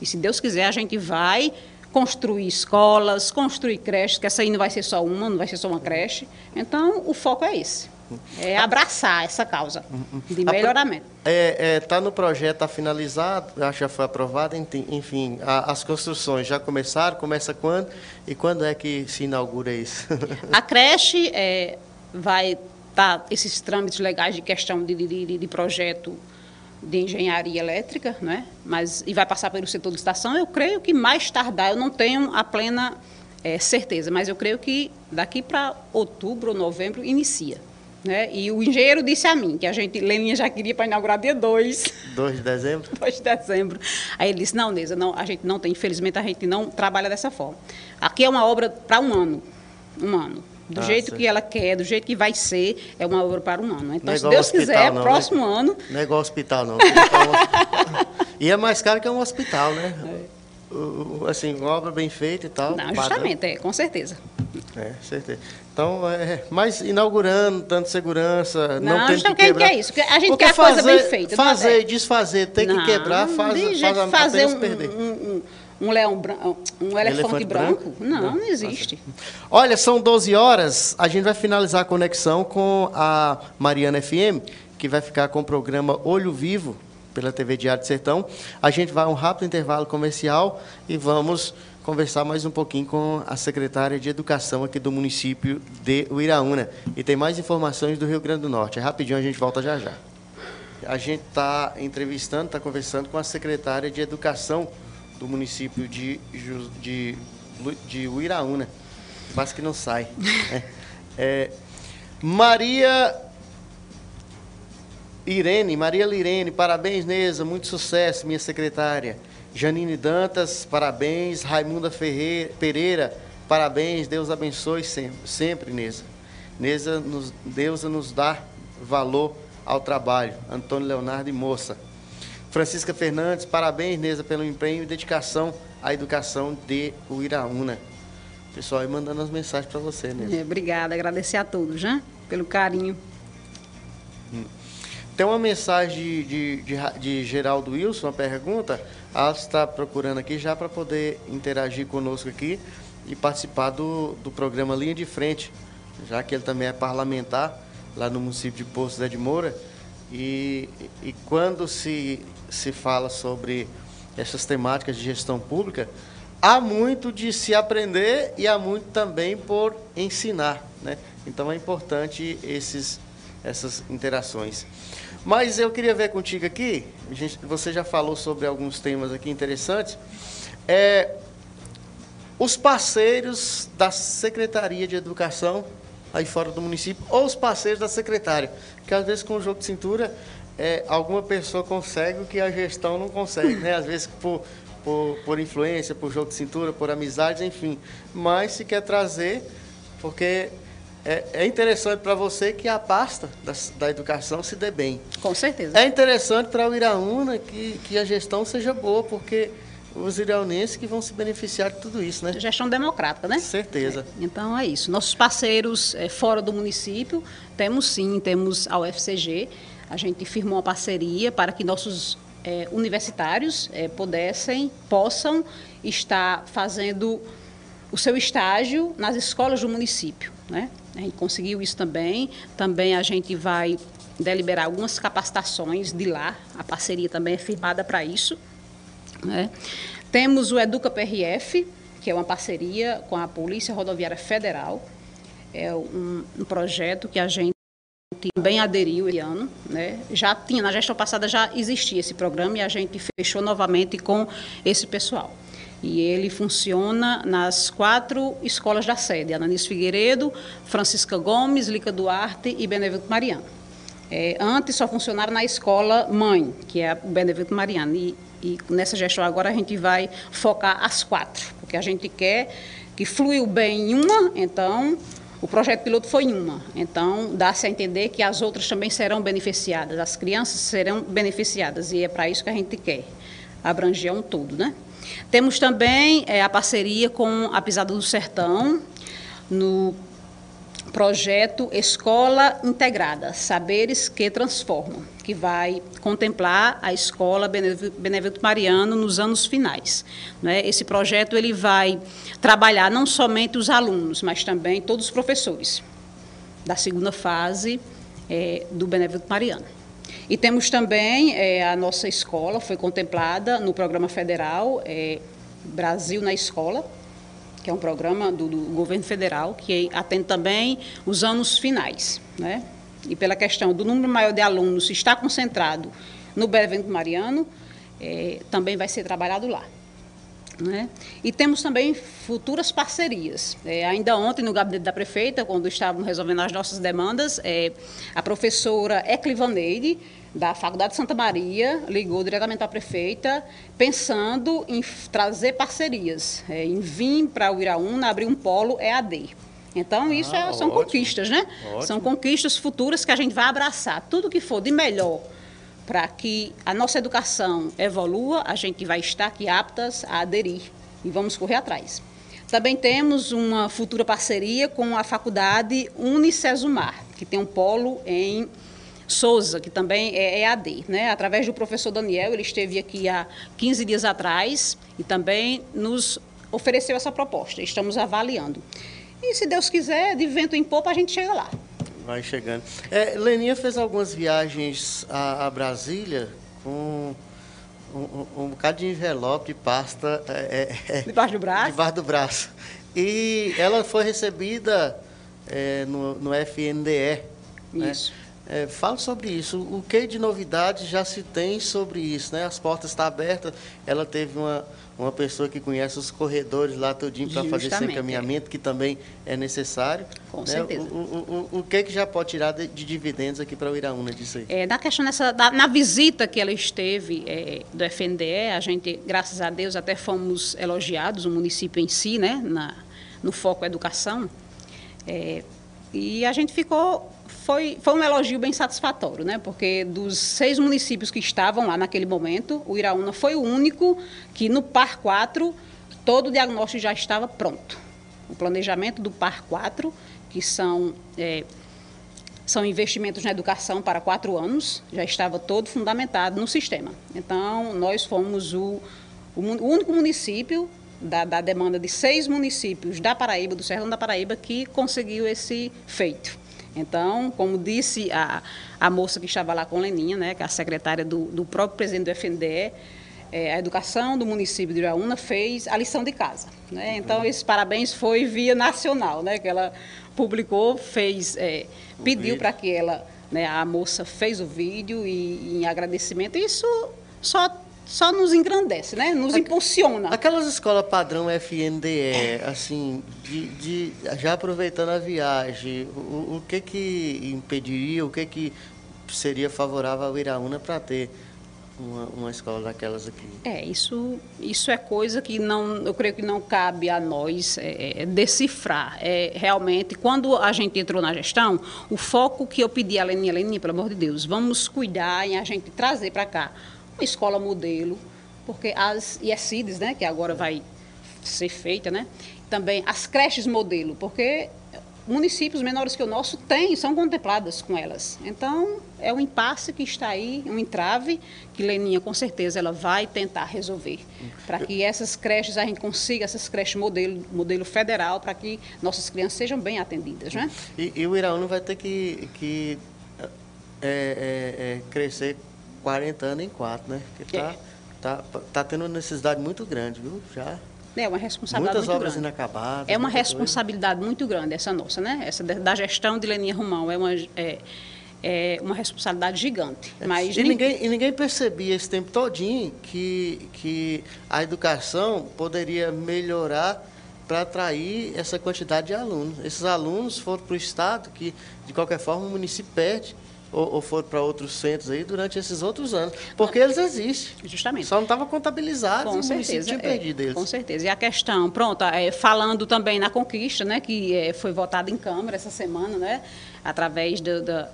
E se Deus quiser a gente vai construir escolas, construir creches, que essa aí não vai ser só uma, não vai ser só uma creche. Então o foco é esse, é abraçar essa causa de A pro- melhoramento. É, está no projeto, está finalizado, acho que já foi aprovado, enfim, a- as construções já começaram, começa quando e quando é que se inaugura isso? A creche é, vai estar esses trâmites legais de questão de, de, de- de projeto de engenharia elétrica, né? Mas e vai passar pelo setor de estação. Eu creio que mais tardar, eu não tenho a plena é, certeza, mas eu creio que daqui para outubro ou novembro inicia. Né? E o engenheiro disse a mim que a gente, Leninha já queria para inaugurar dia 2. 2 de dezembro? 2 de dezembro. Aí ele disse, não, Neza, não, a gente não tem, infelizmente a gente não trabalha dessa forma. Aqui é uma obra para um ano. Um ano. Do Ah, jeito que ela quer, do jeito que vai ser, é uma obra para um ano. Então, é se Deus hospital, quiser, não, né? próximo ano, Não é igual hospital, não. É e é mais caro que um hospital, né? O- assim, uma obra bem feita e tal. não, padrão. justamente, é, com certeza. É, certeza. Então, é, mas inaugurando, dando segurança, não, Não, tendo justamente que quebrar. é isso, a gente Porque quer a coisa fazer- bem feita, é? Fazer e desfazer, tem que Não, quebrar, faz, de faz, a- fazer um, perder. um, um, um leão branco, um elefante, Elefante branco? branco? Não, Não, não existe. Olha, são 12 horas, a gente vai finalizar a conexão com a Mariana FM, que vai ficar com o programa Olho Vivo, pela TV Diário de Sertão. A gente vai a um rápido intervalo comercial e vamos conversar mais um pouquinho com a secretária de Educação aqui do município de Uiraúna. E tem mais informações do Rio Grande do Norte. É rapidinho, a gente volta já já. A gente está entrevistando, está conversando com a secretária de Educação do município de, de de Uiraúna. Quase que não sai. É, é, Maria Irene, Maria Lirene, parabéns, Neza, muito sucesso, minha secretária. Janine Dantas, parabéns. Raimunda Ferreira, Pereira, parabéns, Deus abençoe sempre, sempre Neza. Neza, nos, Deus nos dá valor ao trabalho. Antônio Leonardo e Moça. Francisca Fernandes, parabéns, Neza, pelo empenho e dedicação à educação de Uiraúna. Pessoal aí mandando as mensagens para você, Neza. É, obrigada, agradecer a todos, né? Pelo carinho. Tem uma mensagem de, de, de, de Geraldo Wilson, uma pergunta. Ela está procurando aqui já para poder interagir conosco aqui e participar do, do programa Linha de Frente, já que ele também é parlamentar lá no município de Poço Zé de Moura. E, e quando se, se fala sobre essas temáticas de gestão pública, há muito de se aprender e há muito também por ensinar. Né? Então é importante esses, essas interações. Mas eu queria ver contigo aqui, gente, você já falou sobre alguns temas aqui interessantes. É, os parceiros da Secretaria de Educação aí fora do município, ou os parceiros da secretária. Porque às vezes com o jogo de cintura, é, alguma pessoa consegue o que a gestão não consegue, né? Às vezes por, por, por influência, por jogo de cintura, por amizades, enfim. Mas se quer trazer, porque é, é interessante para você que a pasta da, da, educação se dê bem. Com certeza. É interessante para o Iraúna que, que a gestão seja boa, porque os iraunenses que vão se beneficiar de tudo isso, né? Gestão democrática, né? Certeza. É, então é isso. Nossos parceiros é, fora do município, temos sim, temos a UFCG. A gente firmou uma parceria para que nossos é, universitários é, pudessem, possam estar fazendo o seu estágio nas escolas do município, né? A gente conseguiu isso também. Também a gente vai deliberar algumas capacitações de lá. A parceria também é firmada para isso. Né? Temos o Educa PRF, que é uma parceria com a Polícia Rodoviária Federal. É um, um projeto que a gente também aderiu esse ano, né? Já tinha na gestão passada já existia esse programa e a gente fechou novamente com esse pessoal. E ele funciona nas quatro escolas da sede: Ananis Figueiredo, Francisca Gomes, Lica Duarte e Benevento Mariano. É, antes só funcionava na escola mãe, que é o Benevento Mariano. E e nessa gestão agora a gente vai focar as quatro, porque a gente quer que fluiu bem em uma, então o projeto piloto foi em uma. Então dá-se a entender que as outras também serão beneficiadas, as crianças serão beneficiadas, e é para isso que a gente quer abranger um todo, né? Temos também é, a parceria com a Pisada do Sertão, no projeto Escola Integrada, Saberes que Transformam, que vai contemplar a escola Benevento Mariano nos anos finais. Né? Esse projeto ele vai trabalhar não somente os alunos, mas também todos os professores da segunda fase é, do Benevento Mariano. E temos também é, a nossa escola, foi contemplada no programa federal é, Brasil na Escola, que é um programa do, do, governo federal que atende também os anos finais. Né? E pela questão do número maior de alunos estar concentrado no Benevento Mariano, é, também vai ser trabalhado lá. Né? E temos também futuras parcerias. É, ainda ontem, no gabinete da prefeita, quando estávamos resolvendo as nossas demandas, é, a professora Eclivaneide da Faculdade de Santa Maria ligou diretamente à prefeita, pensando em trazer parcerias, é, em vir para o Iraúna abrir um polo EAD. Então, isso ah, é, são ótimo, conquistas, né? Ótimo. São conquistas futuras que a gente vai abraçar. Tudo que for de melhor para que a nossa educação evolua, a gente vai estar aqui aptas a aderir e vamos correr atrás. Também temos uma futura parceria com a Faculdade Unicesumar, que tem um polo em Souza, que também é EAD, né? através do professor Daniel, ele esteve aqui há 15 dias atrás e também nos ofereceu essa proposta. Estamos avaliando. E se Deus quiser, de vento em popa, a gente chega lá. Vai chegando. É, Leninha fez algumas viagens a, a Brasília com um, um, um, bocado de envelope, de pasta. É, é, é debaixo do braço? Debaixo do braço. E ela foi recebida é, no, no FNDE. Né? Isso. Né? É, fala sobre isso. O que de novidade já se tem sobre isso? Né? As portas estão abertas. Ela teve uma, uma pessoa que conhece os corredores lá todinho para fazer esse encaminhamento, é. que também é necessário. Com né? certeza. O, o, o, o, que, que já pode tirar de, de dividendos aqui para o Iraúna disso aí? É, na questão dessa, da, na visita que ela esteve é, do FNDE, a gente, graças a Deus, até fomos elogiados, o município em si, né, na, no foco educação. É, e a gente ficou foi, foi um elogio bem satisfatório, né? porque dos seis municípios que estavam lá naquele momento, o Iraúna foi o único que no PAR 4 todo o diagnóstico já estava pronto. O planejamento do PAR 4, que são, é, são investimentos na educação para quatro anos, já estava todo fundamentado no sistema. Então, nós fomos o, o, único município da, da demanda de seis municípios da Paraíba, do Sertão da Paraíba, que conseguiu esse feito. Então, como disse a, a moça que estava lá com Leninha, né, que é a secretária do, do próprio presidente do FNDE, é, a educação do município de Iraúna fez a lição de casa. Né? Então, esse parabéns foi via nacional, né, que ela publicou, fez, é, pediu para que ela, né, a moça fez o vídeo e em agradecimento. Isso só só nos engrandece, né? Nos impulsiona. Aquelas escolas padrão FNDE, assim, de, de, já aproveitando a viagem, o, o que que impediria, o que que seria favorável ao Iraúna para ter uma, uma, escola daquelas aqui? É, isso, isso é coisa que não, eu creio que não cabe a nós é, é decifrar. É, realmente, quando a gente entrou na gestão, o foco que eu pedi a Leninha, Leninha, pelo amor de Deus, vamos cuidar em a gente trazer para cá uma escola modelo, porque as IECIDs, né, que agora vai ser feita, né, também as creches modelo, porque municípios menores que o nosso têm, são contempladas com elas. Então, é um impasse que está aí, um entrave, que Leninha, com certeza, ela vai tentar resolver, para que essas creches, a gente consiga essas creches modelo, modelo federal, para que nossas crianças sejam bem atendidas. Né? E, e o Iraúna vai ter que, que é, é, é, crescer 40 anos em quatro, né? Porque tá, é. tá, tá tendo uma necessidade muito grande, viu? Já. É uma responsabilidade Muitas muito obras grande. inacabadas. É uma responsabilidade coisa. muito grande essa nossa, né? Essa da gestão de Leninha Romão. É uma, é, é uma responsabilidade gigante. É. Mas e, ninguém, e ninguém percebia esse tempo todinho que, que a educação poderia melhorar para atrair essa quantidade de alunos. Esses alunos foram para o Estado, que, de qualquer forma, o município perde ou, ou foram para outros centros aí durante esses outros anos. Porque eles existem. Justamente. Só não estavam contabilizados com certeza, tinha é, perdido eles. Com certeza. E a questão, pronto, é, falando também na conquista, né, que é, foi votada em Câmara essa semana, né, através do, do,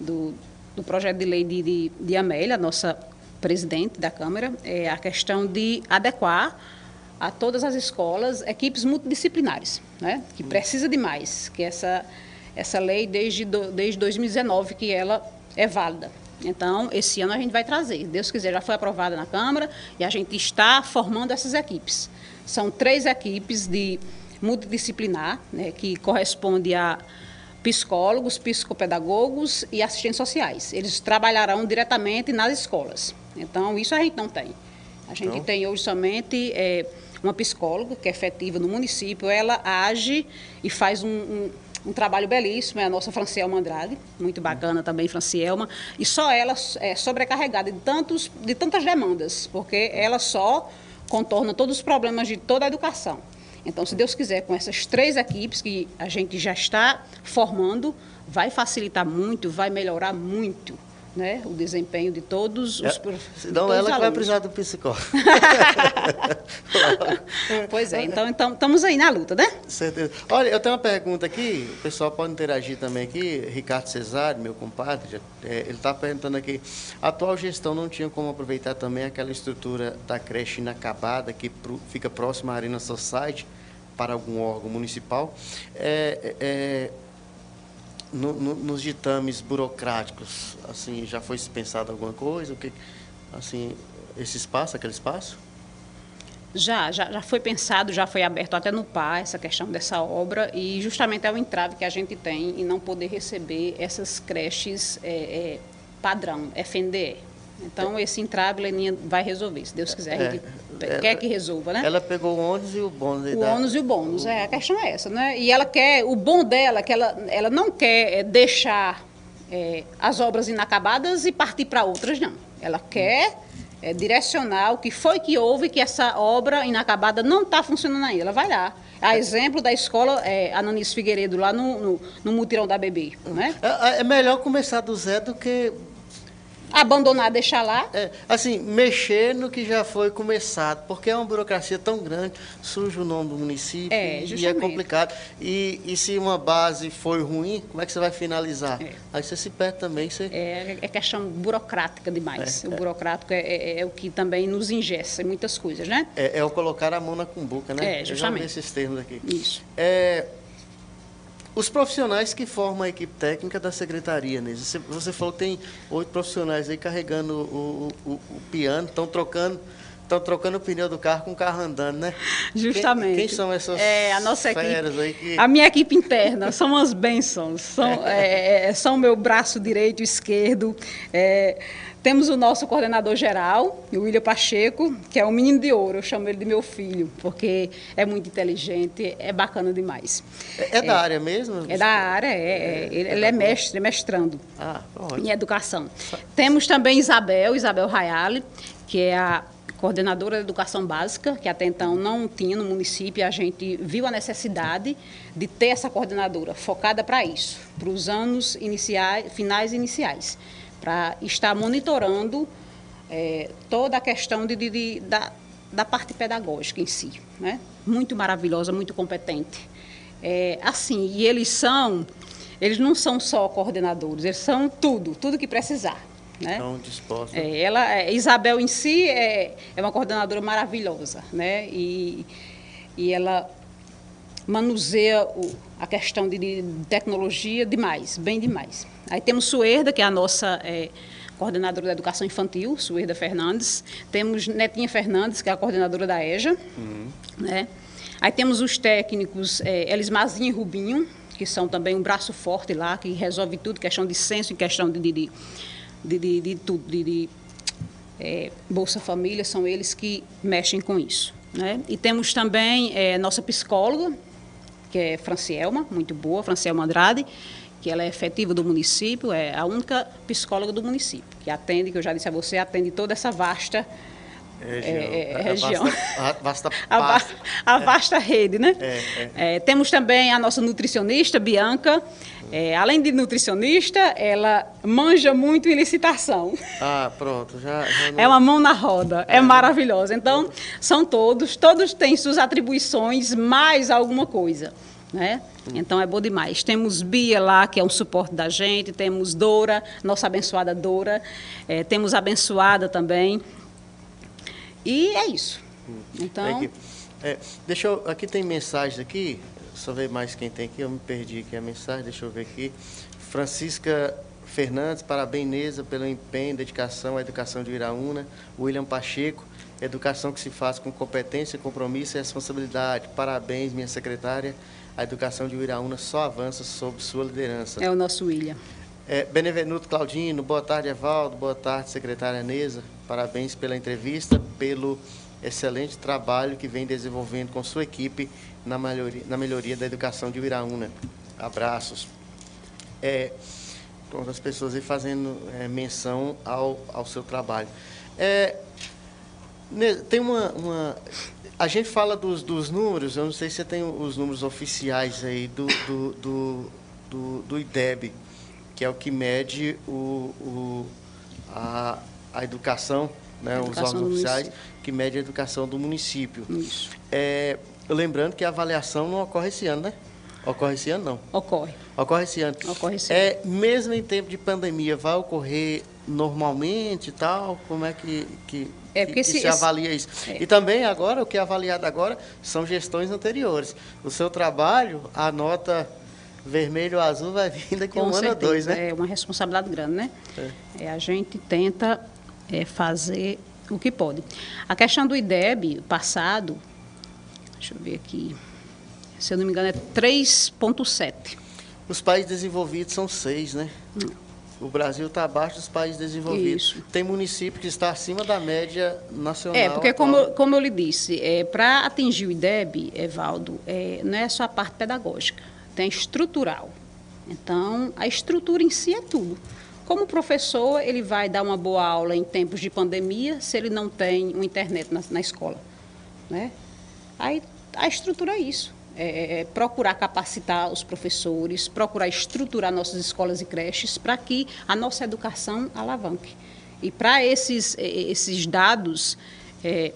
do, do projeto de lei de, de, de Amélia, nossa presidente da Câmara, é a questão de adequar a todas as escolas equipes multidisciplinares, né, que precisa de mais, que essa essa lei desde, desde 2019 que ela é válida. Então, esse ano a gente vai trazer. Deus quiser, já foi aprovada na Câmara e a gente está formando essas equipes. São três equipes de multidisciplinar, né, que corresponde a psicólogos, psicopedagogos e assistentes sociais. Eles trabalharão diretamente nas escolas. Então, isso a gente não tem. A gente então... tem hoje somente é, uma psicóloga que é efetiva no município. Ela age e faz um, um um trabalho belíssimo, é a nossa Francielma Andrade, muito bacana também, Francielma, e só ela é sobrecarregada de, tantos, de tantas demandas, porque ela só contorna todos os problemas de toda a educação. Então, se Deus quiser, com essas três equipes que a gente já está formando, vai facilitar muito, vai melhorar muito né, o desempenho de todos os é, Não, ela que vai precisar do psicólogo. pois é, então, então estamos aí na luta, né? Certeza. Olha, eu tenho uma pergunta aqui, o pessoal pode interagir também aqui. Ricardo Cesário, meu compadre, é, ele está perguntando aqui: a atual gestão não tinha como aproveitar também aquela estrutura da creche inacabada que fica próxima à Arena Society para algum órgão municipal? É, é, no, no, nos ditames burocráticos, assim, já foi pensado alguma coisa? O que, assim, esse espaço, aquele espaço? Já, já, já foi pensado, já foi aberto até no PA essa questão dessa obra e justamente é o entrave que a gente tem em não poder receber essas creches é, é, padrão, FNDE. Então, esse entrave, Leninha vai resolver, se Deus quiser. A gente é, quer que resolva, né? Ela pegou o ônus e o bônus. O da... ônus e o bônus, é, a questão é essa, né? E ela quer, o bom dela, é que ela, ela não quer é, deixar é, as obras inacabadas e partir para outras, não. Ela quer é, direcionar o que foi que houve que essa obra inacabada não está funcionando ainda. Ela vai lá. A exemplo da escola é, Ananis Figueiredo, lá no, no, no Mutirão da Bebê. Né? É, é melhor começar do zero do que abandonar, deixar lá? É, assim, mexer no que já foi começado, porque é uma burocracia tão grande, surge o nome do município é, e é complicado. E, e se uma base foi ruim, como é que você vai finalizar? É. Aí você se perde também. Você... É, é questão burocrática demais. É, o é. burocrático é, é, o que também nos ingessa em muitas coisas, né? É, o colocar a mão na cumbuca, né? É, justamente. Eu já esses termos aqui. Isso. É, os profissionais que formam a equipe técnica da secretaria, Nise, você, você falou que tem oito profissionais aí carregando o, o, o piano, estão trocando estão trocando o pneu do carro com o carro andando, né? Justamente. Quem, quem são essas é, a nossa equipe, aí que... A minha equipe interna são as bênçãos, são, é, é, são meu braço direito e esquerdo. É, temos o nosso coordenador geral, o William Pacheco, que é um menino de ouro, eu chamo ele de meu filho, porque é muito inteligente, é bacana demais. É, é da área mesmo? É da área, é, é, ele, ele é mestre, é mestrando ah, em educação. Temos também Isabel, Isabel Rayali, que é a coordenadora de educação básica, que até então não tinha no município, a gente viu a necessidade de ter essa coordenadora focada para isso, para os anos iniciais, finais iniciais para estar monitorando é, toda a questão de, de, de, da, da parte pedagógica em si. Né? Muito maravilhosa, muito competente. É, assim, e eles são, eles não são só coordenadores, eles são tudo, tudo que precisar. Né? Estão dispostos. É, ela, é, Isabel em si é, é uma coordenadora maravilhosa, né? E, e ela manuseia o, a questão de, de, tecnologia demais, bem demais. Aí temos Suerda, que é a nossa é, coordenadora da educação infantil, Suerda Fernandes. Temos Netinha Fernandes, que é a coordenadora da EJA. Uhum. Né? Aí temos os técnicos é, Elismazinho e Rubinho, que são também um braço forte lá, que resolve tudo, questão de censo e questão de, de, de, de, de tudo, de, de é, Bolsa Família, são eles que mexem com isso. Né? E temos também é, nossa psicóloga, que é Francielma, muito boa, Francielma Andrade, que ela é efetiva do município, é a única psicóloga do município, que atende, que eu já disse a você, atende toda essa vasta região. É, é, região. A, vasta, a, vasta, a vasta rede, né? É, é. é, temos também a nossa nutricionista, Bianca. É, além de nutricionista, ela manja muito em licitação. Ah, pronto. Já, já não... É uma mão na roda. É, maravilhosa. Então, são todos, todos têm suas atribuições, mais alguma coisa. Né? Então é bom demais. Temos Bia lá, que é um suporte da gente, temos Dora, nossa abençoada Dora, é, temos abençoada também. E é isso. Então. É, deixa eu. Aqui tem mensagens aqui. Só ver mais quem tem aqui. Eu me perdi aqui a mensagem. Deixa eu ver aqui. Francisca Fernandes, parabéns, Neza, pelo empenho, dedicação à educação de Iraúna. William Pacheco, educação que se faz com competência, compromisso e responsabilidade. Parabéns, minha secretária a educação de Uiraúna só avança sob sua liderança. É o nosso William. É, Benevenuto Claudino, boa tarde, Evaldo, boa tarde, secretária Neza. Parabéns pela entrevista, pelo excelente trabalho que vem desenvolvendo com sua equipe na melhoria, na melhoria da educação de Uiraúna. Abraços. É, todas as pessoas aí fazendo é, menção ao, ao seu trabalho. É, tem uma, uma a gente fala dos, dos números, eu não sei se você tem os números oficiais aí do, do, do, do, do IDEB, que é o que mede o, o, a, a educação, né, educação os órgãos oficiais, que mede a educação do município. Isso. É, lembrando que a avaliação não ocorre esse ano, né? Ocorre esse ano, não? Ocorre. Ocorre esse ano. Ocorre esse ano. É, mesmo em tempo de pandemia, vai ocorrer normalmente e tal? Como é que, que, é, porque que, se, avalia isso? É. E também agora, o que é avaliado agora são gestões anteriores. O seu trabalho, a nota vermelho ou azul vai vir daqui a um certeza. ano ou dois, né? É uma responsabilidade grande, né? É. é a gente tenta é, fazer o que pode. A questão do IDEB passado, deixa eu ver aqui, se eu não me engano, é 3,7. Os países desenvolvidos são seis, né? Hum. O Brasil está abaixo dos países desenvolvidos. Isso. Tem município que está acima da média nacional. É, porque como, como eu lhe disse, é, para atingir o IDEB, Evaldo, é, não é só a parte pedagógica, tem estrutural. Então, a estrutura em si é tudo. Como professor, ele vai dar uma boa aula em tempos de pandemia se ele não tem uma internet na, na escola. Né? Aí a estrutura é isso. É, é, é procurar capacitar os professores, procurar estruturar nossas escolas e creches para que a nossa educação alavanque. E para esses, esses dados é,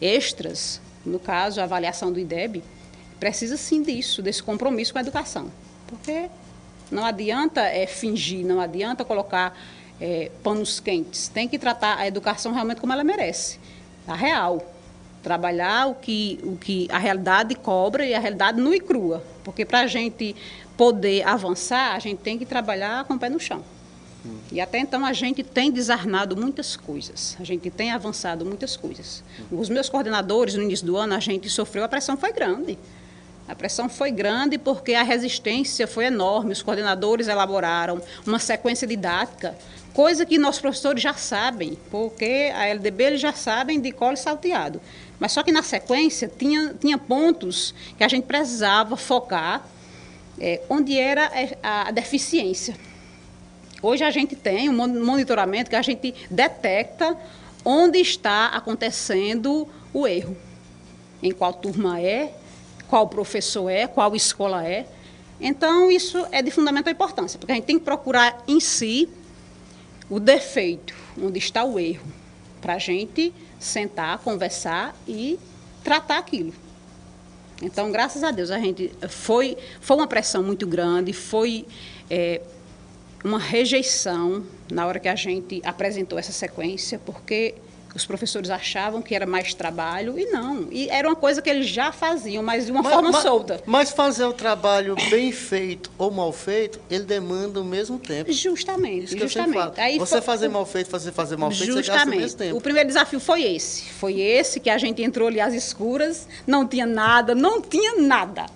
extras, no caso, a avaliação do IDEB, precisa sim disso, desse compromisso com a educação. Porque não adianta é, fingir, não adianta colocar é, panos quentes. Tem que tratar a educação realmente como ela merece, a real. Trabalhar o que, o que a realidade cobra e a realidade nua e crua. Porque para a gente poder avançar, a gente tem que trabalhar com o pé no chão. Hum. E até então a gente tem desarnado muitas coisas, a gente tem avançado muitas coisas. Hum. Os meus coordenadores, no início do ano, a gente sofreu, a pressão foi grande. A pressão foi grande porque a resistência foi enorme. Os coordenadores elaboraram uma sequência didática, coisa que nossos professores já sabem, porque a LDB eles já sabem de colo salteado. Mas só que na sequência tinha, tinha pontos que a gente precisava focar é, onde era é, a deficiência. Hoje a gente tem um monitoramento que a gente detecta onde está acontecendo o erro. Em qual turma é, qual professor é, qual escola é. Então, isso é de fundamental importância, porque a gente tem que procurar em si o defeito, onde está o erro, para a gente sentar, conversar e tratar aquilo. Então, graças a Deus, a gente foi, foi uma pressão muito grande, foi é, uma rejeição na hora que a gente apresentou essa sequência, porque os professores achavam que era mais trabalho e não. E era uma coisa que eles já faziam, mas de uma mas, forma mas, solta. Mas fazer o trabalho bem feito ou mal feito, ele demanda o mesmo tempo. Justamente, justamente. Aí você foi, fazer mal feito, fazer fazer mal feito, justamente. você gasta o mesmo tempo. O primeiro desafio foi esse. Foi esse que a gente entrou ali às escuras, não tinha nada, não tinha nada.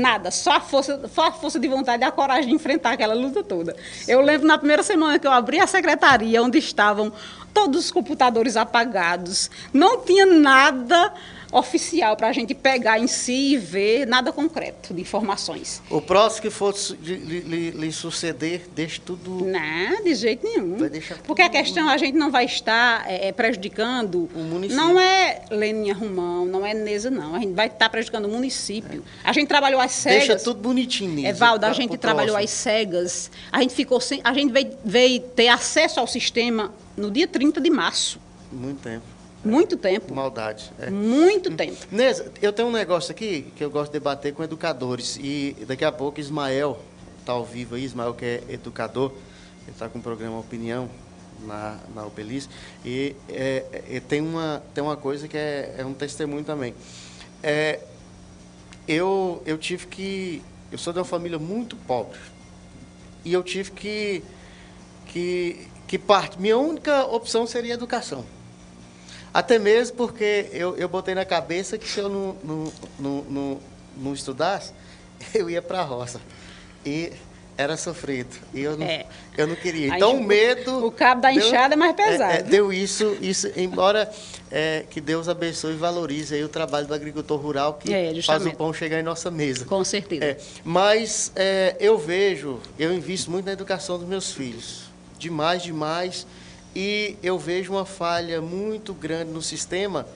Nada, só a força, só a força de vontade e a coragem de enfrentar aquela luta toda. Eu lembro na primeira semana que eu abri a secretaria, onde estavam todos os computadores apagados, não tinha nada oficial para a gente pegar em si e ver nada concreto de informações. O próximo que for lhe, suceder, deixe tudo. Não, de jeito nenhum. Porque a questão a gente não vai estar é, é, prejudicando. O município. Não é Leninha Romão, não é Nesa, não. A gente vai estar prejudicando o município. É. A gente trabalhou as cegas. Deixa tudo bonitinho, Nisa. Evaldo, a gente trabalhou próximo. as cegas. A gente ficou sem. A gente veio, veio ter acesso ao sistema no dia 30 de março. Muito tempo. Muito tempo. Maldade. É. Muito tempo. Neza, eu tenho um negócio aqui que eu gosto de debater com educadores. E daqui a pouco Ismael está ao vivo aí, Ismael que é educador, ele está com o programa Opinião na, na Obelis. E é, é, tem, uma, tem uma coisa que é, é um testemunho também. É, eu, eu tive que. Eu sou de uma família muito pobre. E eu tive que. que, que parte. Minha única opção seria educação. Até mesmo porque eu, eu botei na cabeça que se eu não, não, não, não, não estudasse, eu ia para a roça. E era sofrido. E eu não, é. eu não queria. Então, o medo. O cabo da enxada é mais pesado. É, é, deu isso, isso embora é, que Deus abençoe e valorize aí o trabalho do agricultor rural que é, faz o pão chegar em nossa mesa. Com certeza. É, mas eu vejo, eu invisto muito na educação dos meus filhos. Demais, demais e eu vejo uma falha muito grande no sistema,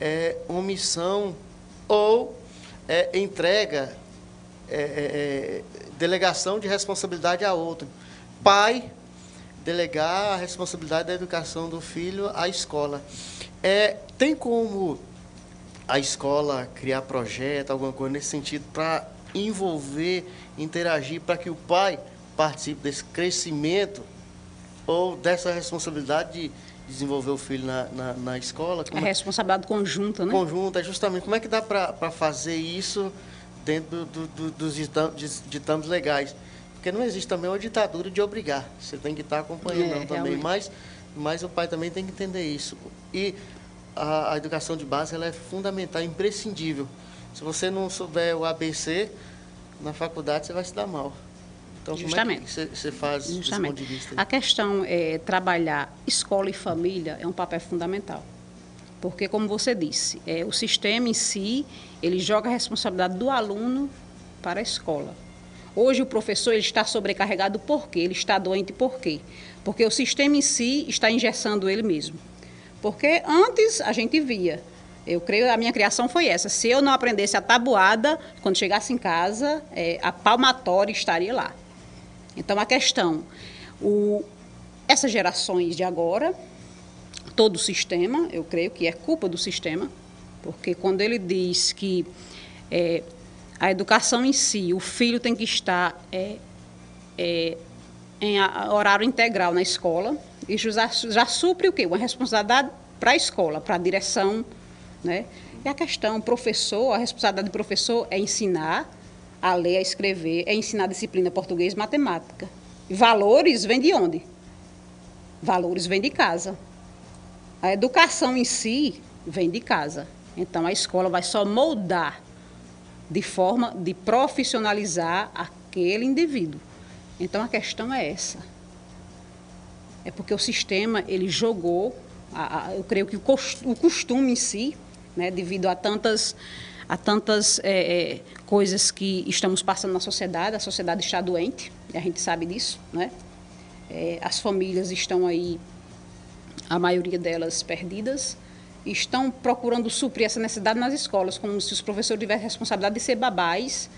é, omissão ou é, entrega, é, é, é, delegação de responsabilidade a outro. Pai delegar a responsabilidade da educação do filho à escola. É, tem como a escola criar projeto, alguma coisa nesse sentido, para envolver, interagir, para que o pai participe desse crescimento ou dessa responsabilidade de desenvolver o filho na, na, na escola? Como... É responsabilidade conjunta, né? Conjunta, é justamente. Como é que dá para fazer isso dentro do, do, dos ditames legais? Porque não existe também uma ditadura de obrigar. Você tem que estar acompanhando é, também. Mas, mas o pai também tem que entender isso. E a, a educação de base ela é fundamental, imprescindível. Se você não souber o ABC, na faculdade você vai se dar mal. Então, Justamente. como é que você faz Justamente. A questão é trabalhar escola e família é um papel fundamental. Porque, como você disse, é, o sistema em si, ele joga a responsabilidade do aluno para a escola. Hoje o professor ele está sobrecarregado por quê? Ele está doente por quê? Porque o sistema em si está engessando ele mesmo. Porque antes a gente via, eu creio, a minha criação foi essa. Se eu não aprendesse a tabuada, quando chegasse em casa, é, a palmatória estaria lá. Então a questão, o, essas gerações de agora, todo o sistema, eu creio que é culpa do sistema, porque quando ele diz que é, a educação em si, o filho tem que estar é, é, em horário integral na escola, isso já, já supre o quê? Uma responsabilidade para a escola, para a direção, né? E a questão, professor, a responsabilidade do professor é ensinar a ler, a escrever, é ensinar a disciplina português e matemática. valores vêm de onde? Valores vêm de casa. A educação em si vem de casa. Então a escola vai só moldar de forma de profissionalizar aquele indivíduo. Então a questão é essa. É porque o sistema ele jogou, a, a, eu creio que o, o costume em si, né, devido a tantas a tantas é, coisas que estamos passando na sociedade, a sociedade está doente, a gente sabe disso, né? É, as famílias estão aí, a maioria delas perdidas, estão procurando suprir essa necessidade nas escolas, como se os professores tivessem a responsabilidade de ser babás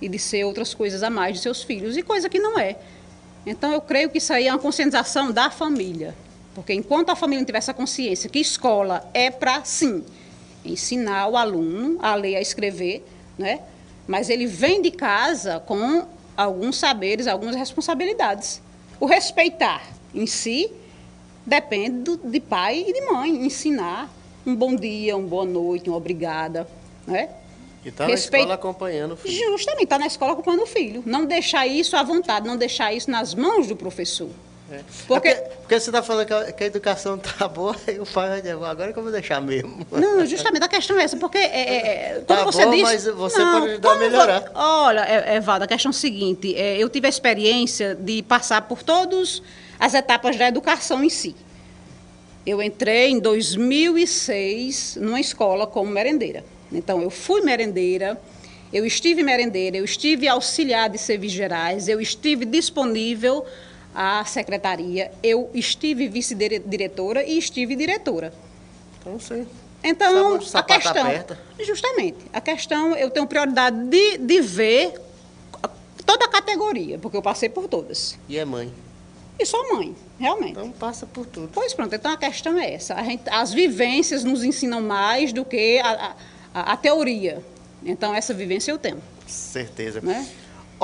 e de ser outras coisas a mais de seus filhos, e coisa que não é. Então, eu creio que isso aí é uma conscientização da família, porque enquanto a família não tiver essa consciência que escola é para, sim, ensinar o aluno a ler, a escrever, né? mas ele vem de casa com alguns saberes, algumas responsabilidades. O respeitar em si depende do, de pai e de mãe, ensinar um bom dia, uma boa noite, uma obrigada, né? E está na escola acompanhando o filho. Justamente, está na escola acompanhando o filho. Não deixar isso à vontade, não deixar isso nas mãos do professor. É. Porque, é porque, porque, você está falando que a, que a educação está boa e o pai vai dizer, agora que eu vou deixar mesmo. Não, justamente, a questão é essa, porque é, é, quando tá você bom, diz... mas você não, pode ajudar a melhorar. Olha, é, Valdo, a questão é a seguinte, é, eu tive a experiência de passar por todas as etapas da educação em si. Eu entrei em 2006 numa escola como merendeira. Então, eu fui merendeira, eu estive merendeira, eu estive auxiliar de serviços gerais, eu estive disponível à secretaria, eu estive vice-diretora e estive diretora. Então, sim. Então, a questão. Aperta. Justamente. A questão, eu tenho prioridade de, de ver toda a categoria, porque eu passei por todas. E é mãe. E sou mãe, realmente. Então passa por tudo. Pois pronto, então a questão é essa. Gente, as vivências nos ensinam mais do que a, a, a, teoria. Então essa vivência eu tenho. Certeza. Né?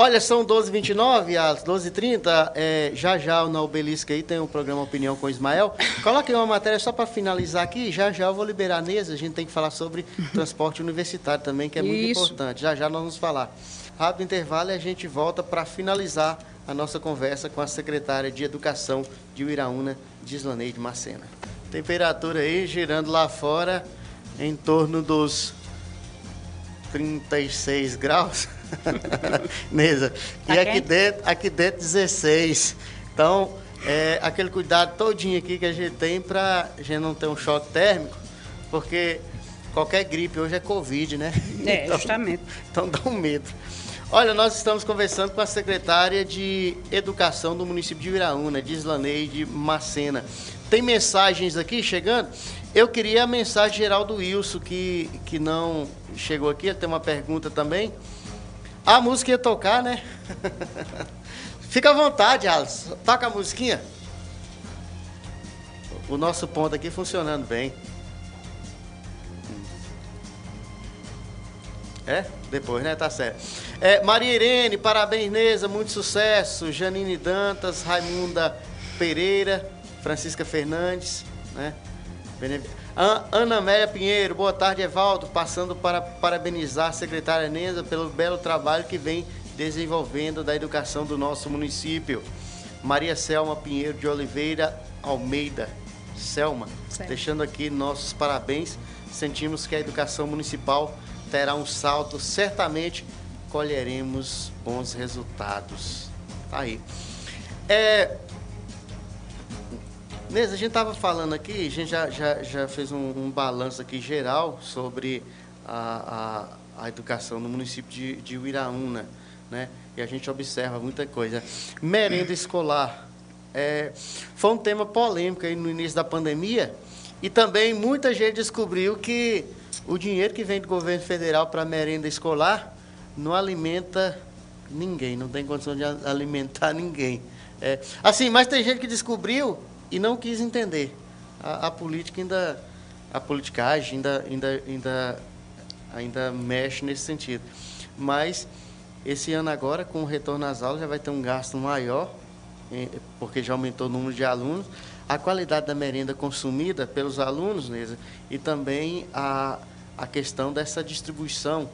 Olha, são 12h29, às 12h30, é, já já na Obelisca aí tem um programa Opinião com Ismael. Coloque uma matéria só para finalizar aqui, já já eu vou liberar a Neza, a gente tem que falar sobre transporte universitário também, que é muito Isso. importante. Já já nós vamos falar. Rápido intervalo e a gente volta para finalizar a nossa conversa com a secretária de Educação de Uiraúna, Dislaneide Macena. Temperatura aí girando lá fora em torno dos 36 graus. Tá e aqui dentro, aqui dentro 16. Então, é, aquele cuidado todinho aqui que a gente tem para a gente não ter um choque térmico, porque qualquer gripe hoje é Covid, né? É, então, justamente. Então dá um medo. Olha, nós estamos conversando com a secretária de Educação do município de Viraúna, Dislaneide Macena. Tem mensagens aqui chegando? Eu queria a mensagem geral do Wilson, que, que não chegou aqui, ele tem uma pergunta também. A música ia tocar, né? Fica à vontade, Alisson. Toca a musiquinha. O nosso ponto aqui funcionando bem. É? Depois, né? Tá certo. É, Maria Irene, parabéns, Neza, muito sucesso. Janine Dantas, Raimunda Pereira, Francisca Fernandes, né? Ana Amélia Pinheiro, boa tarde, Evaldo. Passando para parabenizar a secretária Neza pelo belo trabalho que vem desenvolvendo da educação do nosso município. Maria Selma Pinheiro de Oliveira Almeida. Selma, certo. deixando aqui nossos parabéns. Sentimos que a educação municipal terá um salto, certamente colheremos bons resultados. Tá aí. É, Nessa, a gente estava falando aqui, a gente já, já, já fez um, um balanço aqui geral sobre a, a, a, educação no município de, de Uiraúna. né? E a gente observa muita coisa. Merenda escolar. É, foi um tema polêmico aí no início da pandemia e também muita gente descobriu que o dinheiro que vem do governo federal para merenda escolar não alimenta ninguém, não tem condição de alimentar ninguém. É, assim, mas tem gente que descobriu e não quis entender. A, a política ainda, a politicagem ainda, ainda, ainda, ainda mexe nesse sentido. Mas esse ano agora, com o retorno às aulas, já vai ter um gasto maior, porque já aumentou o número de alunos, a qualidade da merenda consumida pelos alunos, Neza, e também a, a questão dessa distribuição,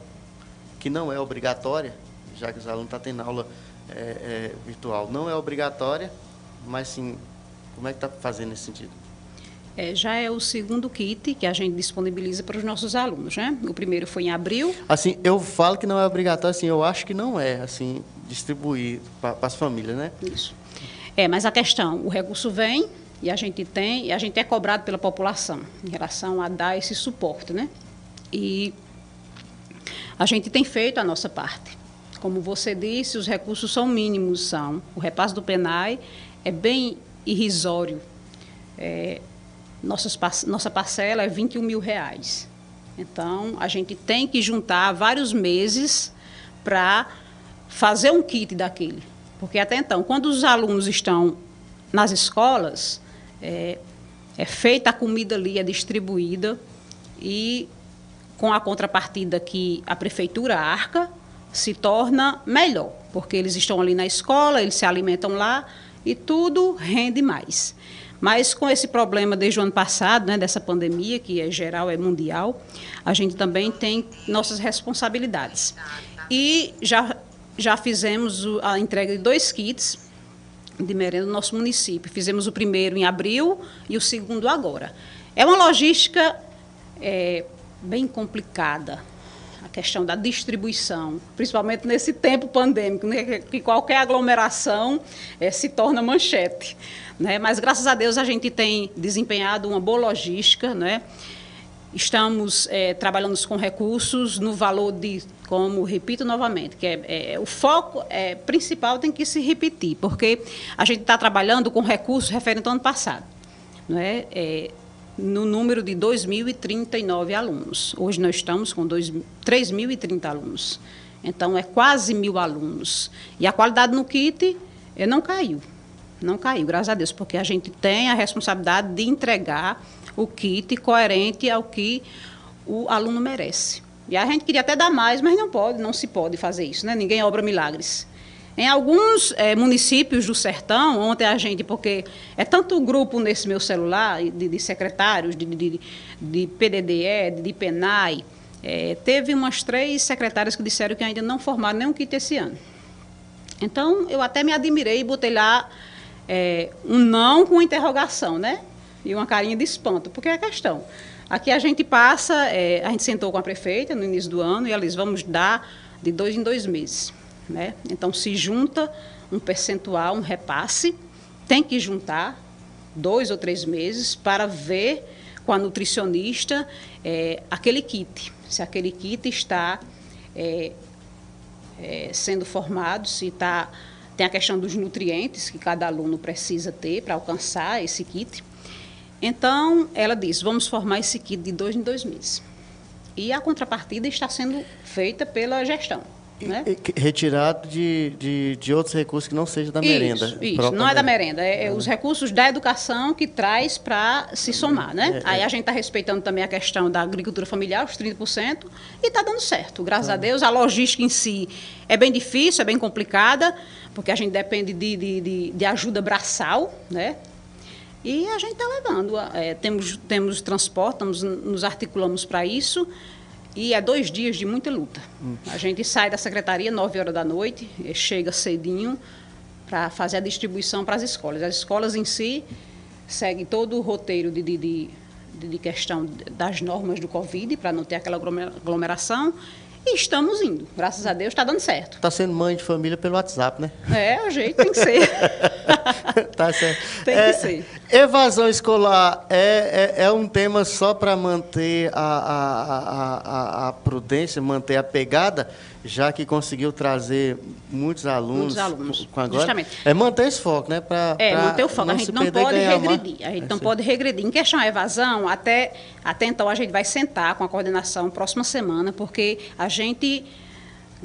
que não é obrigatória, já que os alunos estão tendo aula é, é, virtual. Não é obrigatória, mas sim, como é que está fazendo nesse sentido? É, já é o segundo kit que a gente disponibiliza para os nossos alunos, né? O primeiro foi em abril. Assim, eu falo que não é obrigatório, assim, eu acho que não é, assim, distribuir para as famílias, né? Isso. É, mas a questão, o recurso vem e a gente tem, e a gente é cobrado pela população em relação a dar esse suporte, né? E a gente tem feito a nossa parte. Como você disse, os recursos são mínimos, são. O repasse do PENAI é bem irrisório. É, nossa parcela é 21 mil reais. Então, a gente tem que juntar vários meses para fazer um kit daquele. Porque até então, quando os alunos estão nas escolas, é, é feita a comida ali, é distribuída e com a contrapartida que a prefeitura arca, se torna melhor, porque eles estão ali na escola, eles se alimentam lá e tudo rende mais. Mas com esse problema desde o ano passado, né, dessa pandemia, que é geral, é mundial, a gente também tem nossas responsabilidades. E já, já fizemos a entrega de dois kits de merenda no nosso município. Fizemos o primeiro em abril e o segundo agora. É uma logística é, bem complicada, questão da distribuição, principalmente nesse tempo pandêmico, né, que qualquer aglomeração é, se torna manchete. Né? Mas, graças a Deus, a gente tem desempenhado uma boa logística, né? Estamos é, trabalhando com recursos no valor de, como repito novamente, que é, é o foco é, principal tem que se repetir, porque a gente está trabalhando com recursos referentes ao ano passado. É? No número de 2.039 alunos. Hoje nós estamos com 3.030 alunos. Então, é quase mil alunos. E a qualidade no kit eh, não caiu. Não caiu, graças a Deus, porque a gente tem a responsabilidade de entregar o kit coerente ao que o aluno merece. E a gente queria até dar mais, mas não pode, não se pode fazer isso, né? Ninguém obra milagres. Em alguns é, municípios do sertão, ontem a gente, porque é tanto grupo nesse meu celular, de, de secretários, de, de, de PDDE, de PENAI, é, teve umas três secretárias que disseram que ainda não formaram nenhum kit esse ano. Então, eu até me admirei e botei lá é, um não com interrogação, né? E uma carinha de espanto, porque é a questão. Aqui a gente passa, a gente sentou com a prefeita no início do ano e eles vamos dar de dois em dois meses. Né? Então, se junta um percentual, um repasse, tem que juntar dois ou três meses para ver com a nutricionista é, aquele kit, se aquele kit está é, é, sendo formado, se está tem a questão dos nutrientes que cada aluno precisa ter para alcançar esse kit. Então, ela diz, vamos formar esse kit de dois em dois meses. E a contrapartida está sendo feita pela gestão. Né? Retirado de, de, de, outros recursos que não seja da merenda. Isso, isso. não é da merenda, é, é, os recursos da educação que traz para se somar, né? É, Aí é. a gente está respeitando também a questão da agricultura familiar, os 30%, e está dando certo, graças a Deus. A logística em si é bem difícil, é bem complicada, porque a gente depende de, de, de, de ajuda braçal, né? E a gente está levando. É, temos, temos transporte, estamos, nos articulamos para isso. E é dois dias de muita luta. Hum. A gente sai da secretaria 9 horas da noite, chega cedinho para fazer a distribuição para as escolas. As escolas em si seguem todo o roteiro de, de, de, de questão das normas do Covid, para não ter aquela aglomeração. E estamos indo. Graças a Deus está dando certo. Está sendo mãe de família pelo WhatsApp, né? É, o jeito tem que ser. tá certo. Tem é, que ser. Evasão escolar é, é, é um tema só para manter a, a, a, a, prudência, manter a pegada, já que conseguiu trazer muitos alunos, muitos alunos com agora. Justamente. É manter esse foco, né? Pra, é, pra manter o foco. A gente não pode regredir. A gente é não pode regredir. Em questão à evasão, até, até então a gente vai sentar com a coordenação próxima semana, porque a gente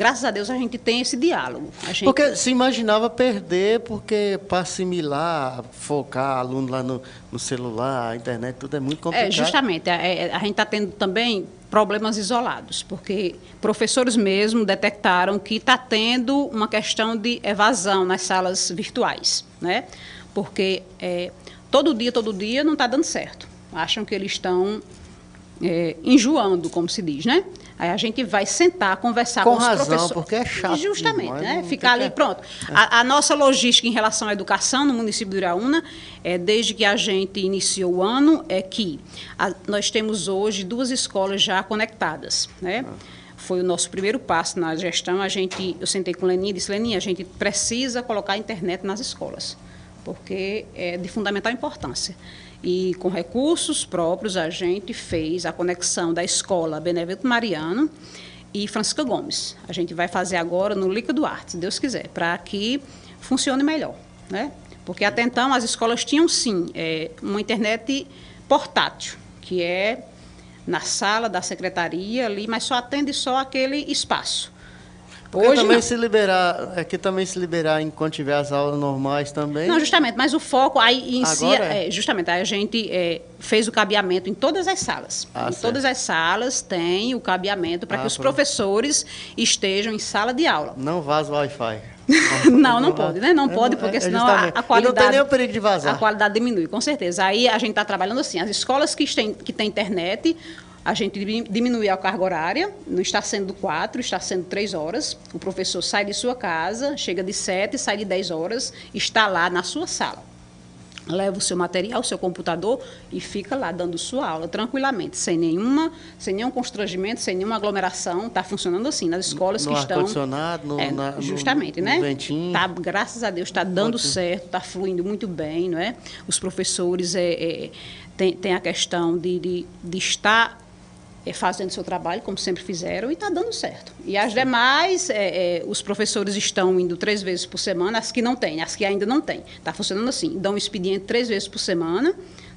graças a Deus a gente tem esse diálogo. Gente... Porque se imaginava perder, porque para assimilar, focar aluno lá no, no, celular, a internet, tudo é muito complicado. É, justamente. A, a gente está tendo também problemas isolados, porque professores mesmo detectaram que está tendo uma questão de evasão nas salas virtuais, né? Porque é, todo dia, todo dia não está dando certo. Acham que eles estão é, enjoando, como se diz, né? Aí a gente vai sentar, conversar com, com os razão, professores. porque é chato. Justamente, né? Ficar ali, pronto. A, a, nossa logística em relação à educação no município de Iraúna, é, desde que a gente iniciou o ano, é que a, nós temos hoje duas escolas já conectadas, né? Foi o nosso primeiro passo na gestão. A gente, eu sentei com Leninha e disse, Leninha, a gente precisa colocar a internet nas escolas, porque é de fundamental importância. E com recursos próprios, a gente fez a conexão da escola Benevento Mariano e Francisca Gomes. A gente vai fazer agora no Lica Duarte, se Deus quiser, para que funcione melhor. Né? Porque até então as escolas tinham sim é, uma internet portátil, que é na sala da secretaria ali, mas só atende só aquele espaço. Porque Hoje também não. se liberar, aqui também se liberar enquanto tiver as aulas normais também. Não, justamente, mas o foco aí em si, é. é. justamente, aí a gente é, fez o cabeamento em todas as salas. Ah, em certo. todas as salas tem o cabeamento para ah, que os pronto. professores estejam em sala de aula. Não vaza o Wi-Fi. não, não pode, né? Não é, pode, porque é, senão a, a, qualidade. E não tem nem o perigo de vazar. A qualidade diminui, com certeza. Aí a gente está trabalhando assim. As escolas que têm, que têm internet, a gente diminuiu a carga horária, não está sendo quatro, está sendo três horas. O professor sai de sua casa, chega de sete, sai de dez horas, está lá na sua sala. Leva o seu material, o seu computador e fica lá dando sua aula tranquilamente, sem nenhuma, sem nenhum constrangimento, sem nenhuma aglomeração. Está funcionando assim nas escolas no que estão. Condicionado, no, é, na, justamente, no, né? ventinho. Tá, graças a Deus está dando Ótimo. certo, está fluindo muito bem, não é? Os professores é, é, tem, tem a questão de, de, de estar fazendo seu trabalho, como sempre fizeram, e está dando certo. E as demais, é, é, os professores estão indo três vezes por semana, as que não têm, as que ainda não têm. Está funcionando assim, dão um expediente três vezes por semana,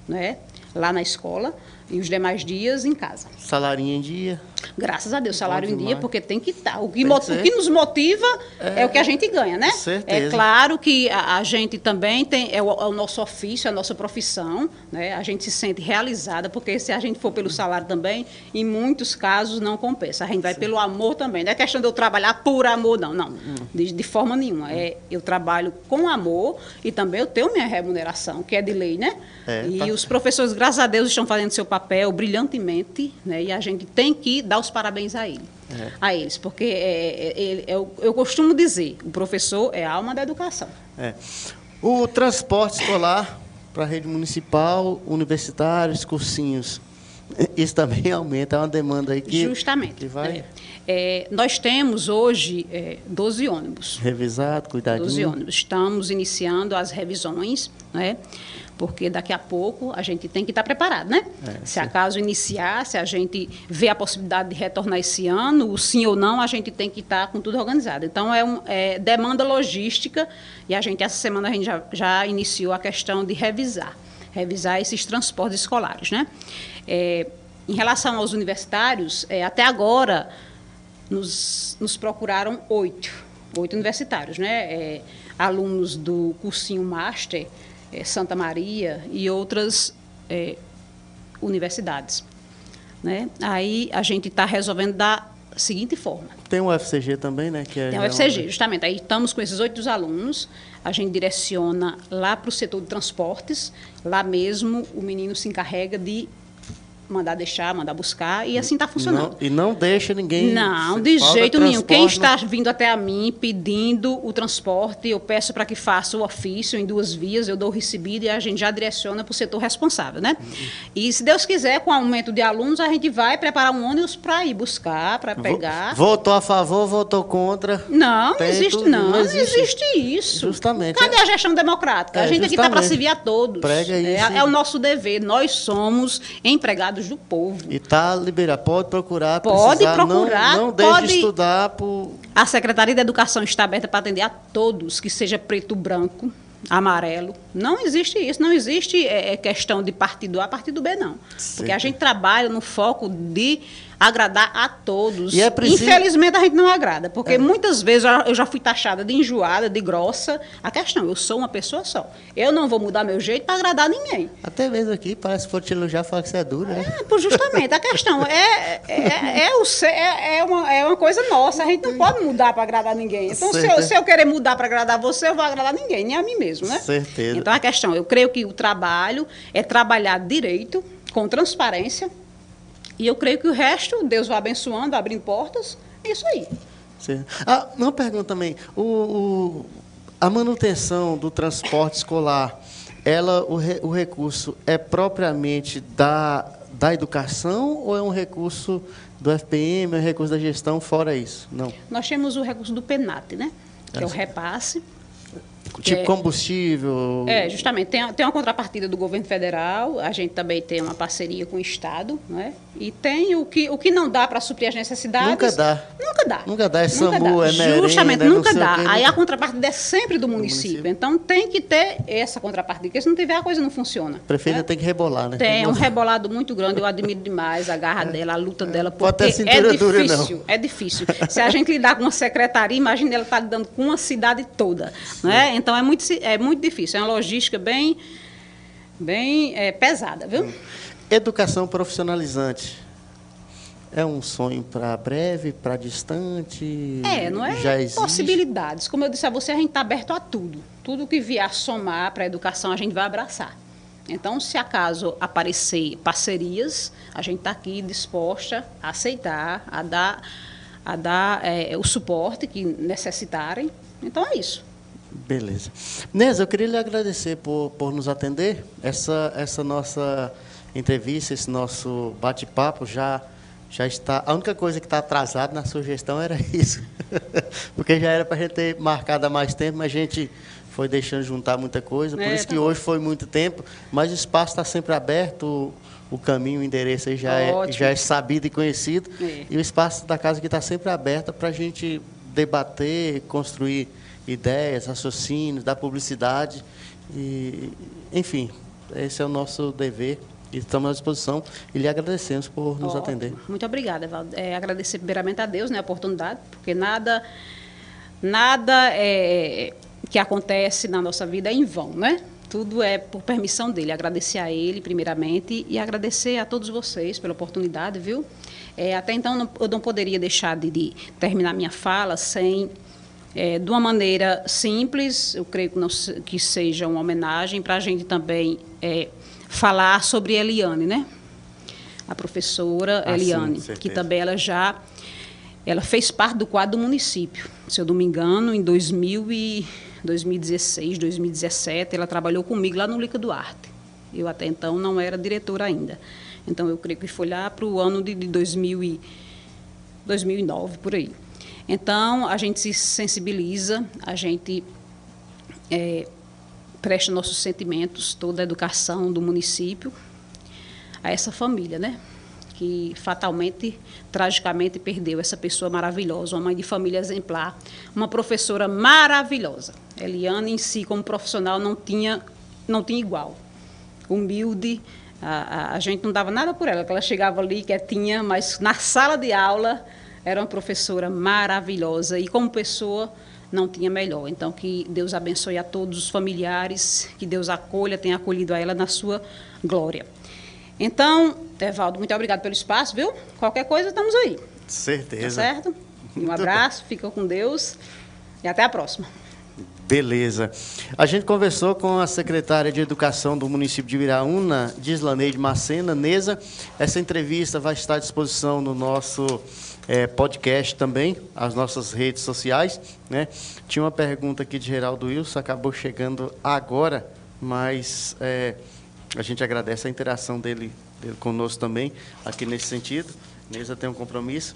né, lá na escola, e os demais dias em casa. Salarinho em dia? Graças a Deus, salário em dia, porque tem que estar. Tá. O que, o que nos motiva é, é, o que a gente ganha, né? Certeza. É claro que a, a gente também tem, é o, é o, nosso ofício, é a nossa profissão, né? A gente se sente realizada, porque se a gente for pelo salário também, em muitos casos não compensa. A gente vai Sim. pelo amor também. Não é questão de eu trabalhar por amor, não. Não, hum. de, de, forma nenhuma. É, eu trabalho com amor e também eu tenho minha remuneração, que é de lei, né? É, e tá. os professores, graças a Deus, estão fazendo seu papel brilhantemente, né? E a gente tem que dar os parabéns a ele, é. a eles, porque é, é, é, eu, costumo dizer, o professor é a alma da educação. É. O transporte escolar para a rede municipal, universitários, cursinhos, isso também aumenta, é uma demanda aí que. Justamente. Que vai... É. É, nós temos hoje é, 12 ônibus. Revisado, cuidadinho. 12 ônibus. Estamos iniciando as revisões, né? Porque daqui a pouco a gente tem que estar preparado, né? É, se acaso iniciar, se a gente vê a possibilidade de retornar esse ano, o sim ou não, a gente tem que estar com tudo organizado. Então, é, um, é demanda logística e a gente, essa semana, a gente já, já iniciou a questão de revisar, revisar esses transportes escolares, né? É, em relação aos universitários, é, até agora nos, nos procuraram oito, oito universitários, né? É, alunos do cursinho Master, é, Santa Maria e outras é, universidades. Né? Aí a gente está resolvendo da seguinte forma. Tem o UFCG também, né? Que é Tem o UFCG, uma... justamente. Aí estamos com esses oito alunos, a gente direciona lá para o setor de transportes, lá mesmo o menino se encarrega de mandar deixar, mandar buscar, e assim está funcionando. Não, e não deixa ninguém. Não, de jeito nenhum. Quem está vindo até a mim pedindo o transporte, eu peço para que faça o ofício em duas vias, eu dou o recebido e a gente já direciona para o setor responsável, né? Uhum. E se Deus quiser, com o aumento de alunos, a gente vai preparar um ônibus para ir buscar, para pegar. Votou a favor, votou contra? Não, não existe, não, não existe. existe. isso. Justamente. Cadê é. a gestão democrática? É, a gente aqui está para servir a todos. Prega é, isso. É, o nosso dever. Nós somos empregados do povo. E está liberado. Pode procurar. Pode precisar, procurar. Não, não deixe pode... de estudar por. A Secretaria da Educação está aberta para atender a todos, que seja preto, branco, amarelo. Não existe isso, não existe é, questão de partido A, partido B, não. Porque a gente trabalha no foco de agradar a todos. É preciso... Infelizmente a gente não agrada, porque é. muitas vezes eu já fui taxada de enjoada, de grossa. A questão, eu sou uma pessoa só. Eu não vou mudar meu jeito para agradar ninguém. Até mesmo aqui, parece que for te elogiar, falar que você é dura, né? É, justamente, a questão é, é, é, o, é, é, uma, é uma coisa nossa, a gente não pode mudar para agradar ninguém. Então, se eu, se eu, querer mudar para agradar você, eu vou agradar ninguém, nem a mim mesmo, né? Certeza. Então, a questão, eu creio que o trabalho é trabalhar direito, com transparência, e eu creio que o resto, Deus vai abençoando, abrindo portas. É isso aí. Sim. Ah, uma pergunta também. O, o, a manutenção do transporte escolar, ela, o, re, o recurso é propriamente da, da educação ou é um recurso do FPM, é um recurso da gestão, fora isso? Não. Nós temos o recurso do PENAT, né? Que é o repasse Tipo é, combustível. É, justamente. Tem, tem uma contrapartida do governo federal, a gente também tem uma parceria com o Estado, né? E tem o que, o que não dá para suprir as necessidades. Nunca dá. Nunca dá. Nunca dá. É SAMU, dá. é merenda, Justamente, nunca dá. Aí a contrapartida é sempre do município. do município. Então tem que ter essa contrapartida, porque se não tiver a coisa não funciona. A prefeita né? tem que rebolar, né? Tem, tem um rebolado muito grande, eu admiro demais a garra é. dela, a luta dela, porque é difícil. Dura, não. É difícil. Se a gente lidar com uma secretaria, imagina ela estar tá lidando com uma cidade toda. Né? Então é muito, é muito difícil, é uma logística bem, bem é, pesada, viu? Educação profissionalizante. É um sonho para breve, para distante? É, não é? Já existe? Possibilidades. Como eu disse a você, a gente está aberto a tudo. Tudo que vier somar para a educação, a gente vai abraçar. Então, se acaso aparecer parcerias, a gente está aqui disposta a aceitar, a dar, a dar é, o suporte que necessitarem. Então, é isso. Beleza. Nesa, eu queria lhe agradecer por, por nos atender. Essa, essa nossa entrevista, esse nosso bate-papo já, já está. A única coisa que está atrasada na sugestão era isso. Porque já era para a gente ter marcado há mais tempo, mas a gente foi deixando juntar muita coisa. Por é, isso tá que bom. hoje foi muito tempo, mas o espaço está sempre aberto. O, caminho, o endereço aí já, é, já é sabido e conhecido. É. E o espaço da casa que está sempre aberto para a gente debater, construir ideias, raciocínios, da publicidade. E, enfim, esse é o nosso dever e estamos à disposição e lhe agradecemos por nos atender. Muito obrigada, Evaldo. É, agradecer primeiramente a Deus né, a oportunidade, porque nada, nada é, que acontece na nossa vida é em vão, né? Tudo é por permissão dele. Agradecer a ele, primeiramente, e agradecer a todos vocês pela oportunidade, viu? É, até então, não, eu não poderia deixar de, de terminar minha fala sem é, de uma maneira simples, eu creio que, não, que seja uma homenagem para a gente também é, falar sobre Eliane, né? A professora ah, Eliane, sim, que também ela já ela fez parte do quadro do município. Se eu não me engano, em 2000 e 2016, 2017, ela trabalhou comigo lá no Lica Duarte. Eu até então não era diretora ainda. Então eu creio que foi lá para o ano de, de 2000 e 2009 por aí. Então, a gente se sensibiliza, a gente é, presta nossos sentimentos, toda a educação do município a essa família, né? Que fatalmente, tragicamente perdeu essa pessoa maravilhosa, uma mãe de família exemplar, uma professora maravilhosa. Eliane em si, como profissional, não tinha, não tinha igual. Humilde, a, a, a gente não dava nada por ela, que ela chegava ali quietinha, mas na sala de aula era uma professora maravilhosa e como pessoa não tinha melhor. Então que Deus abençoe a todos os familiares, que Deus acolha, tenha acolhido a ela na sua glória. Então, Evaldo, muito obrigado pelo espaço, viu? Qualquer coisa estamos aí. Certeza. Tá certo? Um abraço, fica com Deus e até a próxima. Beleza. A gente conversou com a secretária de Educação do município de Viraúna, Dislaneide Macena. Neza, essa entrevista vai estar à disposição no nosso é, podcast também, as nossas redes sociais. Né? Tinha uma pergunta aqui de Geraldo Wilson, acabou chegando agora, mas é, a gente agradece a interação dele, dele conosco também, aqui nesse sentido. Neza tem um compromisso.